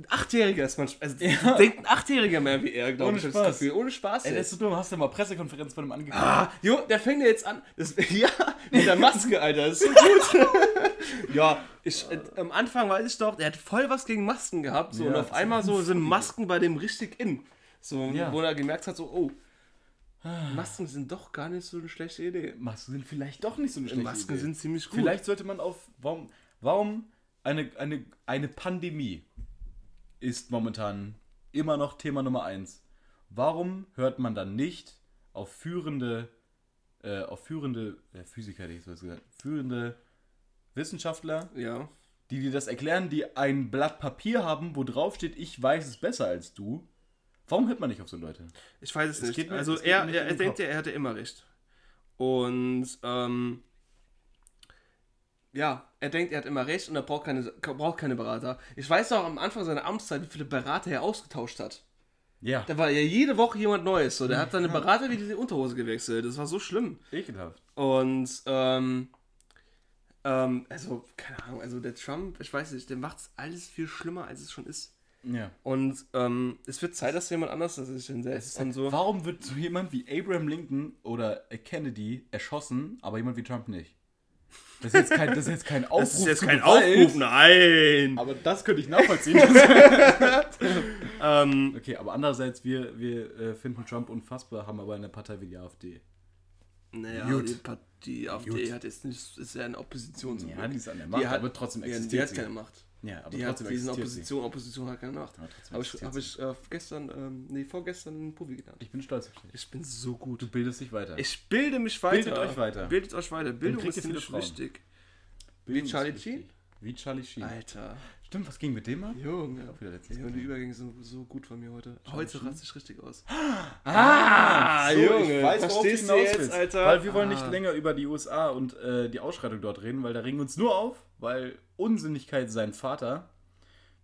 B: Achtjähriger ist man, also
A: Ja.
B: denkt ein Achtjähriger mehr wie er, glaube ich,
A: Spaß.
B: das Gefühl. Ohne Spaß.
A: Ey,
B: ey.
A: das ist so dumm. Hast du mal Pressekonferenz von ihm angeguckt?
B: Ah, jo, der fängt ja jetzt an. Das, ja, mit der Maske, Alter. Das ist so gut. ja, ich, äh, am Anfang weiß ich doch, der hat voll was gegen Masken gehabt. So,
A: Ja,
B: und auf einmal so sind. Masken bei dem richtig in. So,
A: Ja.
B: wo er gemerkt hat, so, oh, Masken sind doch gar nicht so eine schlechte Idee.
A: Masken sind vielleicht doch nicht so eine schlechte
B: Masken
A: Idee.
B: sind ziemlich gut.
A: Vielleicht sollte man auf. Warum, warum eine, eine, eine Pandemie ist momentan immer noch Thema Nummer eins. Warum hört man dann nicht auf führende, äh, auf führende, äh, Physiker hätte ich so gesagt, führende Wissenschaftler,
B: Ja.
A: die dir das erklären, die ein Blatt Papier haben, wo drauf steht, ich weiß es besser als du. Warum hört man nicht auf so Leute?
B: Ich weiß es,
A: Es
B: nicht.
A: geht mir-
B: also
A: es
B: er, er, er
A: den
B: denkt ja, er hatte immer recht. Und ähm, ja, er denkt, er hat immer recht und er braucht keine, braucht keine Berater. Ich weiß auch am Anfang seiner Amtszeit, wie viele Berater er ausgetauscht hat.
A: Ja,
B: Da war ja jede Woche jemand Neues. So. Der hat seine Berater wie diese Unterhose gewechselt. Das war so schlimm.
A: ekelhaft.
B: Und ähm, ähm, also, keine Ahnung, also der Trump, ich weiß nicht, der macht alles viel schlimmer, als es schon ist.
A: Ja.
B: Und ähm, es wird Zeit, dass jemand anders das sich hinsetzt und so.
A: Warum wird so jemand wie Abraham Lincoln oder Kennedy erschossen, aber jemand wie Trump nicht? Das ist jetzt kein, das ist jetzt kein Aufruf.
B: Das ist jetzt kein
A: Gewalt,
B: Aufruf, nein.
A: Aber das könnte ich nachvollziehen.
B: Ähm,
A: okay, aber andererseits, wir, wir äh, finden Trump unfassbar, haben aber eine Partei wie die AfD.
B: naja,
A: Gut.
B: die, Part- die AfD
A: Gut.
B: hat jetzt nicht, ist ja eine Opposition zum
A: Ja, die ist an der Macht,
B: Die hat-
A: aber trotzdem existiert
B: die hat
A: sie.
B: keine Macht.
A: Ja, aber
B: Die hat,
A: trotzdem
B: die sind
A: existiert
B: Opposition, Opposition hat keine Macht.
A: sie. Ja, trotzdem
B: Habe ich, ich äh, gestern, ähm, nee, vorgestern einen Pubi gelernt.
A: sie. ich bin stolz auf dich.
B: Ich bin so gut.
A: Du bildest dich weiter.
B: Ich bilde mich weiter.
A: Bildet euch weiter.
B: Bildet euch weiter. Bildung ist
A: Frauen.
B: wichtig.
A: Bildung
B: wie Charlie. Sheen?
A: Wie Charlie Sheen.
B: Alter.
A: Stimmt, was ging mit dem ab?
B: Junge.
A: Auch wieder letztes
B: Ja, und die Übergänge sind so gut von mir heute. Heute
A: Sheen?
B: raste ich richtig aus.
A: Ah,
B: so,
A: Junge,
B: ich
A: ich
B: weiß, worauf du willst, Alter.
A: Weil wir wollen nicht
B: Ah.
A: länger über die USA und äh, die Ausschreitung dort reden, weil da regen uns nur auf, weil Unsinnigkeit sein Vater.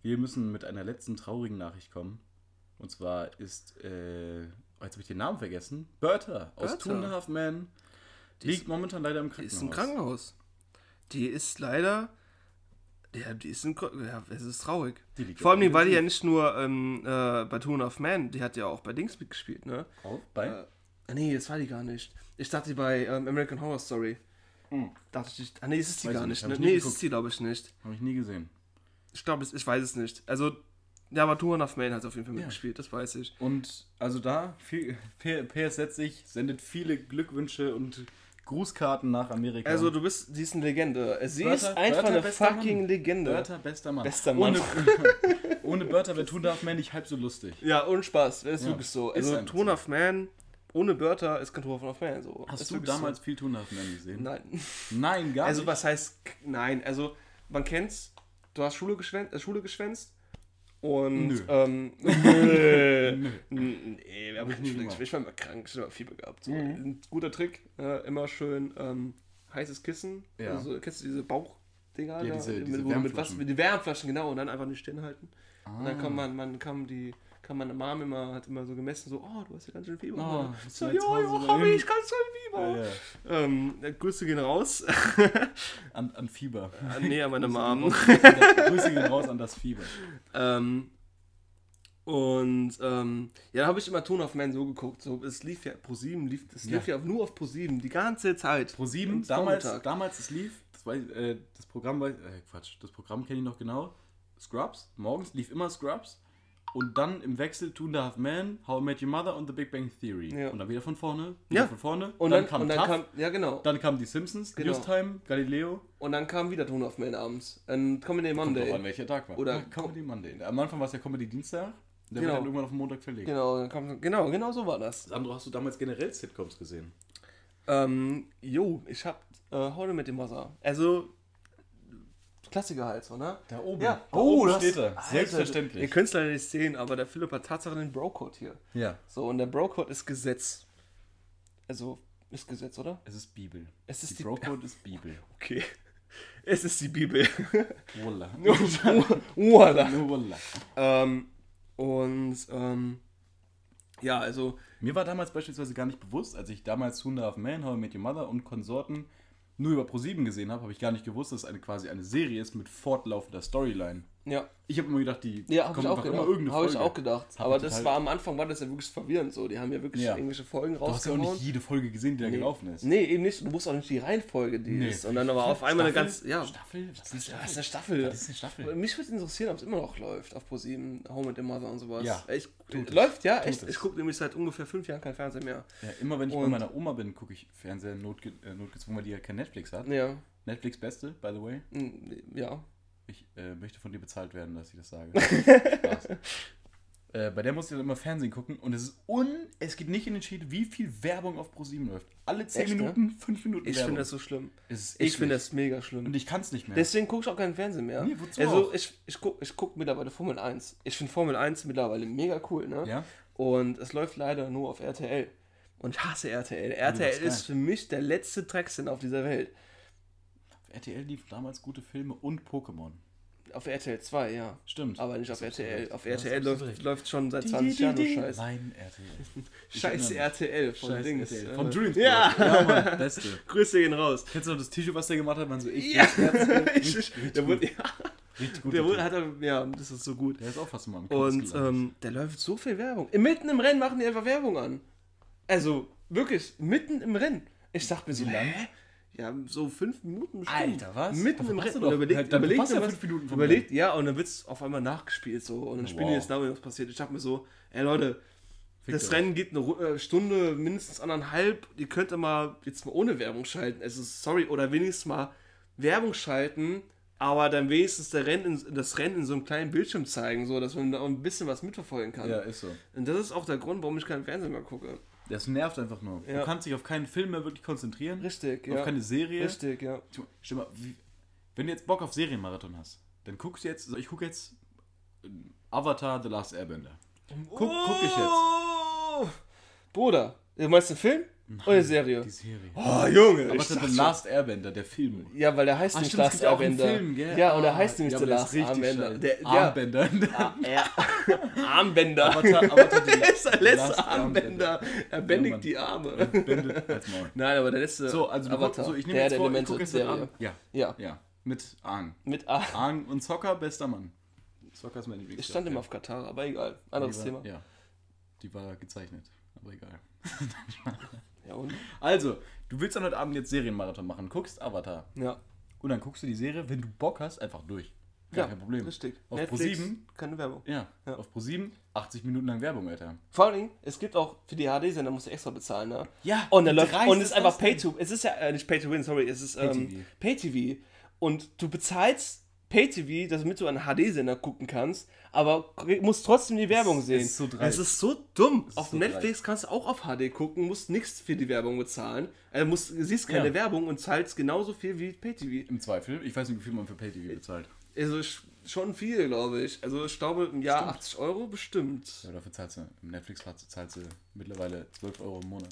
A: Wir müssen mit einer letzten traurigen Nachricht kommen. Und zwar ist, äh, oh, jetzt habe ich den Namen vergessen, Bertha aus
B: Bertha.
A: Two and a Half Men
B: Die
A: liegt
B: ist-
A: momentan leider im
B: Die
A: Krankenhaus.
B: ist im Krankenhaus. Die ist leider. Ja, die ist im. Ja, es ist traurig.
A: Die
B: Vor allem, weil die ja nicht nur ähm, äh, bei Two and a Half Man, die hat ja auch bei Dings mitgespielt, ne?
A: Auf, bei?
B: Äh, nee, das war die gar nicht. Ich dachte, die bei ähm, American Horror Story.
A: Hm.
B: Dachte ich, ah, nee, ist es die
A: Weiß
B: gar
A: ich
B: nicht.
A: nicht,
B: Ne? Nee, ist
A: geguckt.
B: es die, glaube ich, nicht.
A: Habe ich nie gesehen.
B: Ich glaube, ich weiß es nicht. Also, ja, aber a Half Man hat auf jeden Fall
A: Ja.
B: mitgespielt, das weiß ich.
A: Und also da, viel, P- PS setzt sich, sendet viele Glückwünsche und Grußkarten nach Amerika.
B: Also, du bist, sie ist eine Legende. Sie
A: Bertha-
B: ist einfach
A: Bertha,
B: eine fucking
A: Mann.
B: Legende.
A: Bertha, bester Mann.
B: Bester Mann.
A: Ohne, ohne Bertha wäre a Half Men nicht halb so lustig.
B: Ja, ohne Spaß, das ist
A: Ja,
B: wirklich so. Also,
A: so.
B: Half Man ohne Bertha ist kein Two and a Half Man. So.
A: Hast
B: Ist
A: du damals viel Two and a Half Men gesehen?
B: So. Nein.
A: Nein, gar
B: Also,
A: nicht.
B: was heißt, nein, also, man kennt's, du hast Schule geschwänzt, äh, Schule geschwänzt und,
A: Nö.
B: ähm, nö.
A: Nö.
B: nee, wir haben
A: ich gemacht.
B: geschwänzt. Ich war immer krank, ich habe immer Fieber gehabt. So.
A: Mhm.
B: Ein guter Trick, äh, immer schön ähm, heißes Kissen,
A: Ja.
B: also, kennst du diese Bauchdinger?
A: Ja,
B: da,
A: diese-
B: mit,
A: diese
B: du mit, was, mit die Wärmflaschen, genau, und dann einfach nicht stehen halten. Und dann
A: Ah.
B: kann man, man kann die, kann meine Mom immer, hat immer so gemessen, so, oh, du hast ja ganz schön Fieber.
A: Oh,
B: so, ja,
A: mal
B: hab ich ganz schön Fieber.
A: Ja, ja.
B: Ähm, Grüße gehen raus.
A: An, an Fieber.
B: Ah, nee, an meine Mom.
A: Grüße gehen raus an das Fieber.
B: ähm, und ähm, ja, da habe ich immer Ton of Man so geguckt. So, es lief ja pro 7, lief, es lief ja nur auf pro 7 die ganze Zeit.
A: Pro 7,
B: Am
A: damals,
B: Vormittag.
A: damals es lief, das, weiß, äh, das Programm, weiß, äh, Quatsch, das Programm kenne ich noch genau. Scrubs, morgens lief immer Scrubs und dann im Wechsel Two and a Half Men, How I Met Your Mother und The Big Bang Theory.
B: Ja.
A: Und dann wieder von vorne, wieder
B: Ja.
A: von vorne.
B: Und
A: dann,
B: dann,
A: kam
B: und dann
A: Tough,
B: kam, ja genau.
A: dann kamen die Simpsons,
B: Genau.
A: Newstime, Galileo.
B: Und dann kam wieder Ton of Man abends. Ein Comedy
A: Kommt
B: Monday.
A: drauf an, welcher Tag war.
B: Oder-
A: Ja, Comedy Monday. Am Anfang war es ja Comedy Dienstag. Der
B: Genau.
A: wird dann irgendwann auf den Montag verlegt.
B: Genau, dann kam, genau, genau so war das.
A: Sandro, hast du damals generell Sitcoms gesehen?
B: Ähm, jo, ich hab äh, heute mit dem Wasser. Also, Klassiker halt so, ne?
A: Da oben.
B: Ja.
A: Da
B: Oh,
A: oben
B: das-
A: steht er.
B: Alter,
A: Selbstverständlich.
B: Ihr könnt es leider nicht sehen, aber der Philipp hat tatsächlich den Bro-Code hier.
A: ja.
B: So, und der Bro-Code ist Gesetz. Also, ist Gesetz, oder?
A: Es ist Bibel.
B: Es ist
A: die
B: die-
A: Bro-Code ist Bibel.
B: Okay. Es ist die Bibel.
A: Wallah.
B: Voila.
A: Nur Wallah.
B: ähm, und, ähm, ja, also,
A: Mir war damals beispielsweise gar nicht bewusst, als ich damals Two and a Half Men, How I Met Your Mother und Konsorten nur über ProSieben gesehen habe, habe ich gar nicht gewusst, dass es eine, quasi eine Serie ist mit fortlaufender Storyline.
B: Ja.
A: Ich habe immer gedacht, die
B: Ja, auch
A: einfach immer irgendeine
B: Habe
A: Folge.
B: ich auch gedacht.
A: Hab
B: Aber das
A: total-
B: war am Anfang, war das ja wirklich verwirrend so. Die haben ja wirklich
A: Ja.
B: irgendwelche Folgen
A: Du hast ja auch
B: rausgehauen.
A: nicht jede Folge gesehen, die da gelaufen ist.
B: Nee, eben nicht. Du musst auch nicht die Reihenfolge, die
A: Nee.
B: ist. Und dann aber auf einmal eine ganz. Ja,
A: Staffel? Was ist
B: das ist eine Staffel.
A: Das ist eine Staffel.
B: Mich würde interessieren, ob es immer noch läuft auf ProSieben, Home and the Mother und sowas.
A: Ja,
B: ich, läuft, ja,
A: Tut
B: echt.
A: es.
B: Ich gucke nämlich seit ungefähr fünf Jahren kein Fernsehen mehr.
A: Ja, immer wenn ich bei
B: Und-
A: meiner Oma bin, gucke ich Fernseher notge äh, notgezwungen, weil die ja kein Netflix hat.
B: Ja,
A: Netflix Beste, by the way.
B: mm, ja.
A: Ich äh, möchte von dir bezahlt werden, dass ich das sage. Äh, bei der muss ich dann immer Fernsehen gucken und es ist un... Es geht nicht in den Schied, wie viel Werbung auf ProSieben läuft. Alle 10
B: Echt, ne?
A: Minuten, 5 Minuten
B: Ich finde das so schlimm. Ich finde das mega schlimm.
A: Und ich kann es nicht mehr.
B: Deswegen gucke ich auch keinen Fernsehen mehr.
A: Nee, wozu
B: also
A: auch?
B: ich, ich gucke ich guck mittlerweile Formel 1. Ich finde Formel 1 mittlerweile mega cool, ne?
A: ja?
B: Und es läuft leider nur auf RTL. Und ich hasse RTL. RTL ist für mich der letzte Drecksinn auf dieser Welt.
A: RTL lief damals gute Filme und Pokémon.
B: Auf RTL 2, ja.
A: Stimmt.
B: Aber nicht auf RTL. Auf RTL läuft, läuft schon seit
A: Die,
B: 20
A: die,
B: Jahren nur
A: die.
B: Scheiß.
A: Mein RTL.
B: Scheiß. RTL von
A: Scheiß
B: Dings.
A: RTL.
B: äh,
A: Von Julian
B: Ja.
A: ja, Mann, beste.
B: Grüße gehen raus.
A: Kennst du noch das T-Shirt, was der gemacht hat? Man so, ich
B: Ja. Ich, der wurde, ja,
A: Richtig gut.
B: der wurde, hat er, ja, das ist so gut.
A: der ist auch fast mal am
B: Und ähm, da läuft so viel Werbung. Mitten im Rennen machen die einfach Werbung an. Also, wirklich, mitten im Rennen. Ich dachte mir so, hä? Ja, so fünf Minuten bestimmt.
A: Alter, was?
B: Mitten
A: Dafür
B: im Rennen. überlegt,
A: halt, dann
B: überlegt
A: ja
B: was-
A: fünf Minuten
B: überlegt, ja, und dann wird es auf einmal nachgespielt so. Und dann spielen die
A: Wow.
B: jetzt nach, was passiert. Ich dachte mir so, ey Leute,
A: Fickt
B: das. Rennen geht eine äh, Stunde, mindestens anderthalb. Ihr könnt mal jetzt mal ohne Werbung schalten. Also, sorry, oder wenigstens mal Werbung schalten, aber dann wenigstens der Rennen in, das Rennen in so einem kleinen Bildschirm zeigen, so dass man da auch ein bisschen was mitverfolgen kann.
A: Ja, ist so.
B: Und das ist auch der Grund, warum ich keinen Fernsehen mehr gucke.
A: Das nervt einfach nur.
B: Ja.
A: Du kannst dich auf keinen Film mehr wirklich konzentrieren.
B: Richtig,
A: Auf
B: ja.
A: keine Serie.
B: Richtig, ja.
A: Stell mal, wie, wenn du jetzt Bock auf Serienmarathon hast, dann guckst du jetzt, also ich gucke jetzt äh, Avatar The Last Airbender. Guck, guck ich jetzt.
B: Oh! Bruder, du meinst den Film oder eine Serie?
A: Die Serie.
B: Oh, Junge. ich
A: Avatar
B: sag
A: The
B: schon-
A: Last Airbender, der Film.
B: Ja, weil der heißt
A: Ah,
B: nicht
A: stimmt, es
B: Last
A: gibt ja auch einen
B: Airbender.
A: Film, gell?
B: Ja, und der
A: Ah,
B: heißt nämlich
A: ja,
B: The
A: aber
B: Last
A: scheiße.
B: Der, ja,
A: Armbänder.
B: Ah, ja. Armbänder.
A: Avatar, Avatar
B: der ist der letzte Armbänder. Er
A: Ja,
B: bändigt
A: Mann.
B: die Arme.
A: Bändet.
B: Nein, aber der letzte
A: So, also
B: Avatar.
A: so, ich nehme
B: der
A: jetzt
B: der
A: vor, ich
B: Elemente
A: gucke jetzt heute
B: Serie.
A: Ja,
B: Ja,
A: ja, mit Aang.
B: mit A.
A: Aang und Zocker, bester Mann. Zocker ist mein
B: Ich
A: Lieblingscharakter.
B: stand immer auf Katar, aber egal. Anderes Thema.
A: Ja, die war gezeichnet, aber egal.
B: Ja, und?
A: Also, du willst dann heute Abend jetzt Serienmarathon machen, guckst Avatar.
B: Ja.
A: Und dann guckst du die Serie, wenn du Bock hast, einfach durch. Gar
B: ja,
A: kein Problem.
B: Richtig.
A: Auf
B: Netflix,
A: Pro7?
B: keine Werbung.
A: Ja,
B: Ja.
A: auf Pro7 80 Minuten lang Werbung, Alter.
B: Vor allen Dingen, es gibt auch für die HD-Sender musst du extra bezahlen, ne?
A: Ja,
B: Und dann läuft und es
A: ist
B: einfach Pay to es ist ja äh, nicht Pay to Win, sorry, es ist ähm,
A: Pay-TV.
B: Pay TV und du bezahlst Pay TV, damit du einen HD-Sender gucken kannst, aber musst trotzdem die Werbung sehen.
A: ist so dreist.
B: es ist so dumm.
A: ist
B: auf
A: so
B: Netflix kannst du auch auf HD gucken, musst nichts für die Werbung bezahlen. Also musst, siehst keine
A: Ja.
B: Werbung und zahlst genauso viel wie Pay TV.
A: Im Zweifel. Ich weiß nicht, wie viel man für Pay-TV bezahlt.
B: Also sch- schon viel, glaube ich. Also ich glaube im Jahr
A: Stimmt.
B: 80 Euro bestimmt.
A: Ja, dafür zahlst du, im Netflix zahlst du mittlerweile 12 Euro im Monat.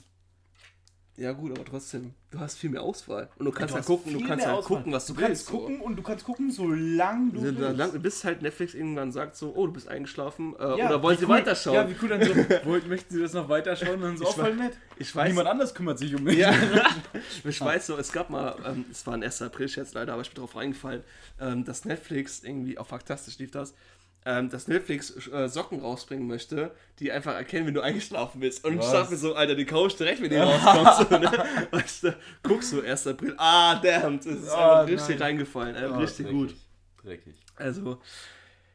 B: Ja gut, aber trotzdem, du hast viel mehr Auswahl. Und du kannst
A: Du
B: ja
A: hast
B: gucken, du kannst
A: Auswahl.
B: gucken, was du,
A: Du kannst
B: willst. so.
A: gucken und du kannst gucken, solange du willst.
B: lang, bis halt Netflix irgendwann sagt so, oh, du bist eingeschlafen, äh,
A: Ja,
B: oder wollen sie
A: cool-
B: weiterschauen?
A: Ja, wie cool dann so, wollt, möchten sie das noch weiterschauen? Und dann so,
B: Ich
A: oh, voll
B: weiß-
A: nett.
B: ich weiß,
A: Niemand anders kümmert sich um mich.
B: ja, ich weiß so, es gab mal, ähm, es war ein 1. April jetzt leider, aber ich bin drauf reingefallen, ähm, dass Netflix irgendwie, auch faktastisch lief das, ähm, dass Netflix äh, Socken rausbringen möchte, die einfach erkennen, wenn du eingeschlafen bist. Und ich
A: Was?
B: dachte mir so, Alter, die du direkt, wenn die rauskommt. so, ne? weißt du, guckst du 1. April, ah, damn, es ist
A: Ah,
B: einfach richtig
A: nein.
B: reingefallen, äh,
A: Oh,
B: richtig
A: dreckig.
B: gut.
A: Dreckig.
B: Also,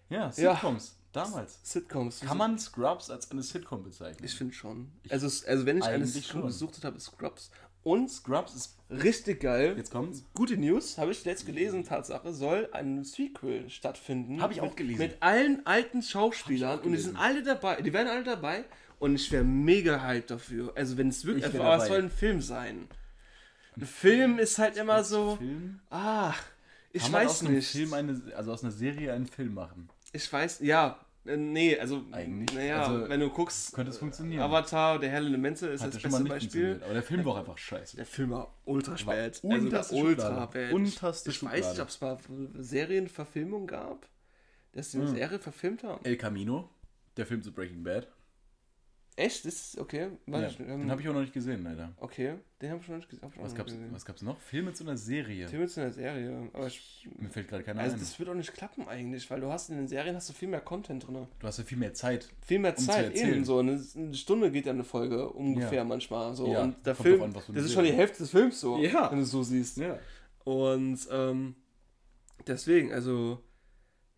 A: Ja,
B: Ja.
A: Sitcoms. Damals.
B: Sitcoms.
A: Kann man Scrubs als eine Sitcom bezeichnen?
B: Ich finde schon. Also, also wenn ich eine Sitcom
A: schon.
B: gesucht habe, ist Scrubs. Und
A: Scrubs ist.
B: Richtig geil.
A: Jetzt kommt's.
B: Gute News, habe ich letzt gelesen, Tatsache, soll ein Sequel stattfinden.
A: Hab ich auch
B: mit,
A: gelesen.
B: Mit allen alten Schauspielern
A: auch
B: und die sind alle dabei, die werden alle dabei und ich wäre mega hyped dafür. Also wenn es wirklich, aber es soll ein Film sein. Ein Film ist halt immer so,
A: Film?
B: ah, ich
A: Kann man
B: weiß
A: aus einem
B: nicht.
A: Film eine, also aus einer Serie einen Film machen?
B: Ich weiß, ja, nee, also,
A: Eigentlich,
B: naja,
A: also,
B: wenn du guckst,
A: könnte es funktionieren.
B: Avatar, der Herr Elemente ist
A: Hat
B: das beste Beispiel.
A: Aber der Film war auch einfach scheiße.
B: Der Film war ultra spät. Also ultra bad.
A: Unterste
B: ich weiß nicht, ob es mal Serienverfilmung gab, dass die
A: Hm.
B: eine Serie verfilmt haben.
A: El Camino, der Film zu Breaking Bad.
B: Echt? Das ist okay.
A: Ja,
B: ich nicht.
A: den
B: Ähm,
A: habe ich auch noch nicht gesehen, leider.
B: okay, den habe ich noch nicht gesehen.
A: Was
B: noch
A: gab's,
B: nicht gesehen.
A: was gab's noch? Filme zu einer Serie.
B: Film ist in der Serie. Aber ich,
A: Mir fällt gerade keiner
B: also
A: ein.
B: das wird auch nicht klappen eigentlich, weil du hast in den Serien hast du viel mehr Content drin.
A: Du hast ja viel mehr Zeit.
B: Viel mehr
A: Um zu
B: Zeit eben so. Eine, eine Stunde geht ja eine Folge ungefähr
A: Ja.
B: manchmal. So.
A: Ja,
B: und der Film,
A: an,
B: das ist schon die. Hälfte des Films so,
A: Ja.
B: wenn du es so siehst.
A: Ja.
B: Und ähm, deswegen, also.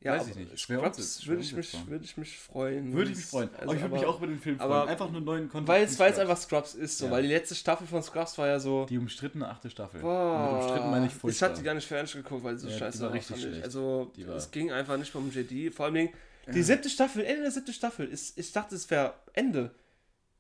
B: Ja,
A: Weiß ich nicht.
B: Scrubs würde ich, mich, würde ich mich freuen.
A: Würde ich mich freuen.
B: Also,
A: aber ich würde mich auch über den Film
B: aber-
A: freuen. Einfach nur neuen Content.
B: Weil es weil einfach Scrubs ist, so,
A: Ja.
B: weil die letzte Staffel von Scrubs war ja so.
A: Die umstrittene achte Staffel.
B: Boah,
A: mit umstritten meine ich
B: ich
A: furchtbar.
B: hatte die gar nicht fertig geguckt, weil sie so
A: Ja,
B: scheiße
A: war richtig
B: ich.
A: schlecht.
B: Also,
A: war-
B: es ging einfach nicht um JD. Vor allem, die siebte Staffel, Ende der siebten Staffel, ist, ich dachte, es wäre Ende.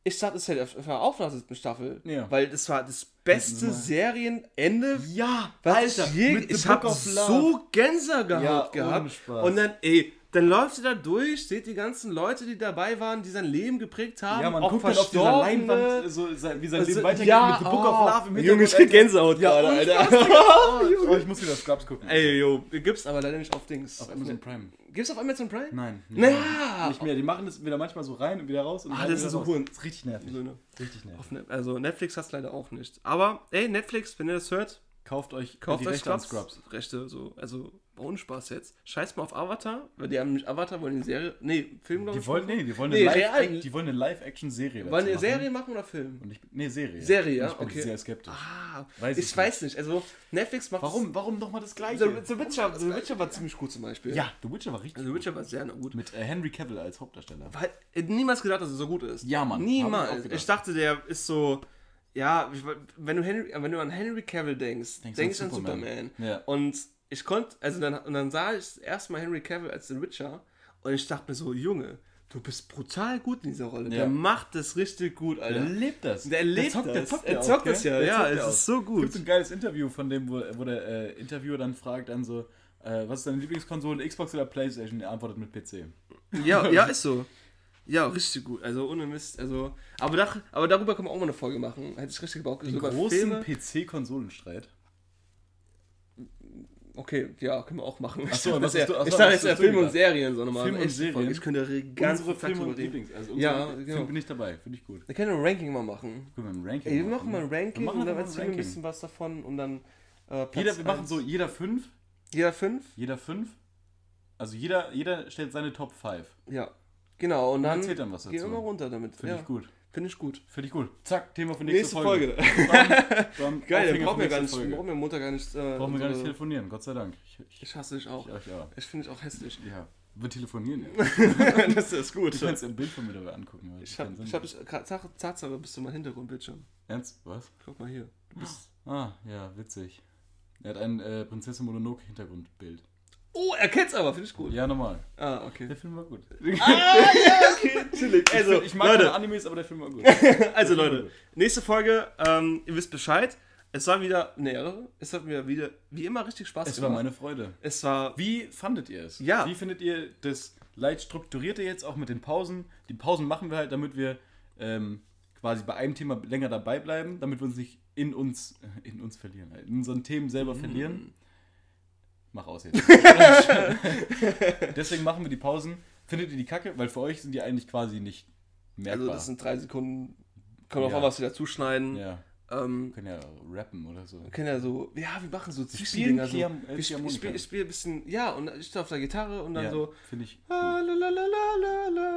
B: Ich dachte, es wäre auf nach der siebten Staffel.
A: Ja.
B: Weil das war das beste. Serienende,
A: ja,
B: was ich je, ich habe so Gänsehaut
A: Ja,
B: gehabt.
A: Spaß.
B: Und dann, ey, dann läuft sie da durch, seht die ganzen Leute, die dabei waren, die sein Leben geprägt haben.
A: Ja, man
B: auch
A: guckt dann auf dieser. Leinwand, so, wie sein
B: Also,
A: Leben weitergeht
B: ja,
A: mit The Book of
B: oh,
A: Love im
B: Junge, ich krieg. Gänsehaut
A: Ja,
B: gerade, Alter.
A: Oh, ich muss wieder Scrubs gucken.
B: Ey, yo, gibt's aber leider nicht auf Dings.
A: Auf Amazon Prime.
B: Gibt's auf Amazon Prime?
A: Nein. Nicht,
B: Na,
A: mehr. nicht mehr. Die machen das wieder manchmal so rein und wieder raus. Und
B: Ah, das ist so cool.
A: Das ist richtig nervig.
B: Söhne.
A: Richtig nervig.
B: Ne- Also Netflix hast leider auch nicht. Aber, ey, Netflix, wenn ihr das hört,
A: Kauft euch
B: kauft
A: die
B: euch
A: Rechte an
B: Scrubs.
A: Scrubs.
B: Rechte, so. Also, ohne Spaß jetzt. Scheiß mal auf Avatar, weil die haben Avatar, wollen die Serie, nee, Film, glaube
A: Die
B: ich.
A: wollen, nee, die wollen
B: Nee,
A: eine
B: real.
A: Live- die wollen eine Live-Action-Serie
B: die Serie machen oder Film?
A: Und ich, nee, Serie.
B: Serie, ja,
A: Ich bin
B: okay.
A: sehr skeptisch.
B: Ah,
A: Weiß
B: ich
A: ich
B: weiß nicht. Also, Netflix macht
A: Warum, warum nochmal das
B: The,
A: Gleiche?
B: The, Witcher, The Witcher war ziemlich gut zum Beispiel.
A: Ja, The Witcher war richtig
B: Also, The Witcher war sehr gut.
A: Mit äh, Henry Cavill als Hauptdarsteller.
B: Weil, äh, niemals gedacht, dass er so gut ist.
A: Ja, Mann.
B: Niemals.
A: ich
B: Ich, dachte, der ist so. Ja, wenn du, Henry, wenn du an Henry Cavill denkst,
A: Denkst
B: denk
A: an
B: ich an
A: Superman.
B: Superman.
A: Ja.
B: Und ich konnte, also dann, und dann sah ich erstmal Henry Cavill als den Witcher und ich dachte mir so, Junge, du bist brutal gut in dieser Rolle.
A: Ja.
B: Der macht das richtig gut,
A: Der
B: Alter.
A: lebt das.
B: Der lebt
A: zockt,
B: das.
A: Der zockt,
B: Er
A: ja auch,
B: zockt
A: gell?
B: das ja,
A: Der
B: ja, es ist
A: auch.
B: so gut.
A: Gibt ein geiles Interview von dem, wo, wo der äh, Interviewer dann fragt dann so, äh, was ist deine Lieblingskonsole, Xbox oder Playstation? Er antwortet mit PC.
B: Ja, ja, ist so. Ja, richtig gut. Also ohne Mist. Also, aber, da, aber darüber können wir auch mal eine Folge machen. Hätte ich richtig Bock.
A: Den
B: So
A: großen. PC-Konsolenstreit.
B: Okay, ja, können wir auch machen.
A: Ach so,
B: ich
A: was hast du-
B: ja,
A: ach so,
B: ich dachte jetzt ja Film und? Serien, so nochmal.
A: Film und Serien?
B: Ich könnte ganzen
A: Unsere
B: Tag
A: Filme und. Lieblings. Also
B: Ja,
A: Film
B: genau.
A: bin ich dabei, finde ich gut.
B: Wir können ein Ranking mal machen.
A: Können wir ein Ranking
B: Ey, wir machen mal ein Ranking und dann
A: mal
B: erzählen wir ein bisschen was davon und dann äh,
A: Jeder, wir machen so jeder fünf,
B: Jeder fünf?
A: jeder fünf. Also jeder, jeder stellt seine Top 5.
B: Ja. Genau, und dann
A: erzählt dann was dazu.
B: mal runter damit.
A: Finde
B: ja.
A: ich gut.
B: Finde ich gut.
A: Finde ich gut. Zack, Thema für nächste,
B: Nächste Folge.
A: Bam, bam,
B: Geil, brauchen wir gar
A: nächste
B: nicht,
A: Folge.
B: brauchen wir Montag gar nicht. Äh,
A: Brauchen wir gar nicht telefonieren, Gott sei Dank. Ich, ich,
B: Ich hasse dich auch.
A: ich, ja.
B: Ich finde dich auch hässlich.
A: ja. Wir telefonieren ja.
B: das ist gut.
A: Du kannst ein Bild von mir dabei angucken.
B: Ich hab,
A: keinen Sinn
B: ich hab, ich, Tatsache bist du mein Hintergrundbildschirm.
A: Ernst? Was?
B: Guck mal hier. Du bist.
A: Ah, ja, witzig. Er hat ein äh, Prinzessin Mononoke Hintergrundbild.
B: Oh, er kennt's aber, finde ich gut.
A: Ja, normal.
B: Ah, okay.
A: Der Film war gut.
B: Ah, ja, okay, chillig. Also,
A: ich mag
B: Leute,
A: keine Animes, aber der Film war gut.
B: also
A: war
B: Leute, nächste Folge, ähm, ihr wisst Bescheid. Es war wieder eine Ehre. Es hat mir wieder, wie immer, richtig Spaß
A: Es war
B: gemacht.
A: meine Freude.
B: es war,
A: Wie fandet ihr es?
B: Ja.
A: Wie findet ihr das leicht strukturierte jetzt auch mit den Pausen? Die Pausen machen wir halt, damit wir ähm, quasi bei einem Thema länger dabei bleiben, damit wir uns nicht in uns, äh, in uns verlieren, halt, in unseren Themen selber verlieren. Mach aus jetzt. Deswegen machen wir die Pausen. Findet ihr die Kacke? Weil für euch sind die eigentlich quasi nicht merkbar.
B: also das sind drei Sekunden. Können wir
A: Ja.
B: auch mal was wieder zuschneiden.
A: ja,
B: Ähm,
A: wir können ja rappen oder so.
B: wir können ja so, ja, wir machen so
A: spielen
B: Zwischendinger. So.
A: Äh,
B: Ich, ich, spiele ich spiel ein bisschen, ja, und ich stehe auf der Gitarre und dann
A: Ja,
B: so.
A: finde ich.
B: Ah,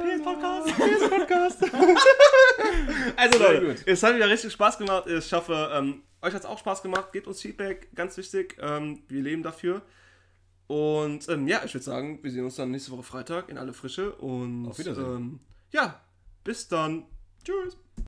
A: PS Podcast.
B: PS Podcast. also Leute,
A: gut.
B: es hat wieder richtig Spaß gemacht. Ich hoffe, ähm, euch hat es auch Spaß gemacht. Gebt uns Feedback, ganz wichtig. Ähm, wir leben dafür. Und ähm, ja, ich würde sagen, wir sehen uns dann nächste Woche Freitag in alle Frische. Und
A: Auf Wiedersehen.
B: Ähm, ja, bis dann. Tschüss.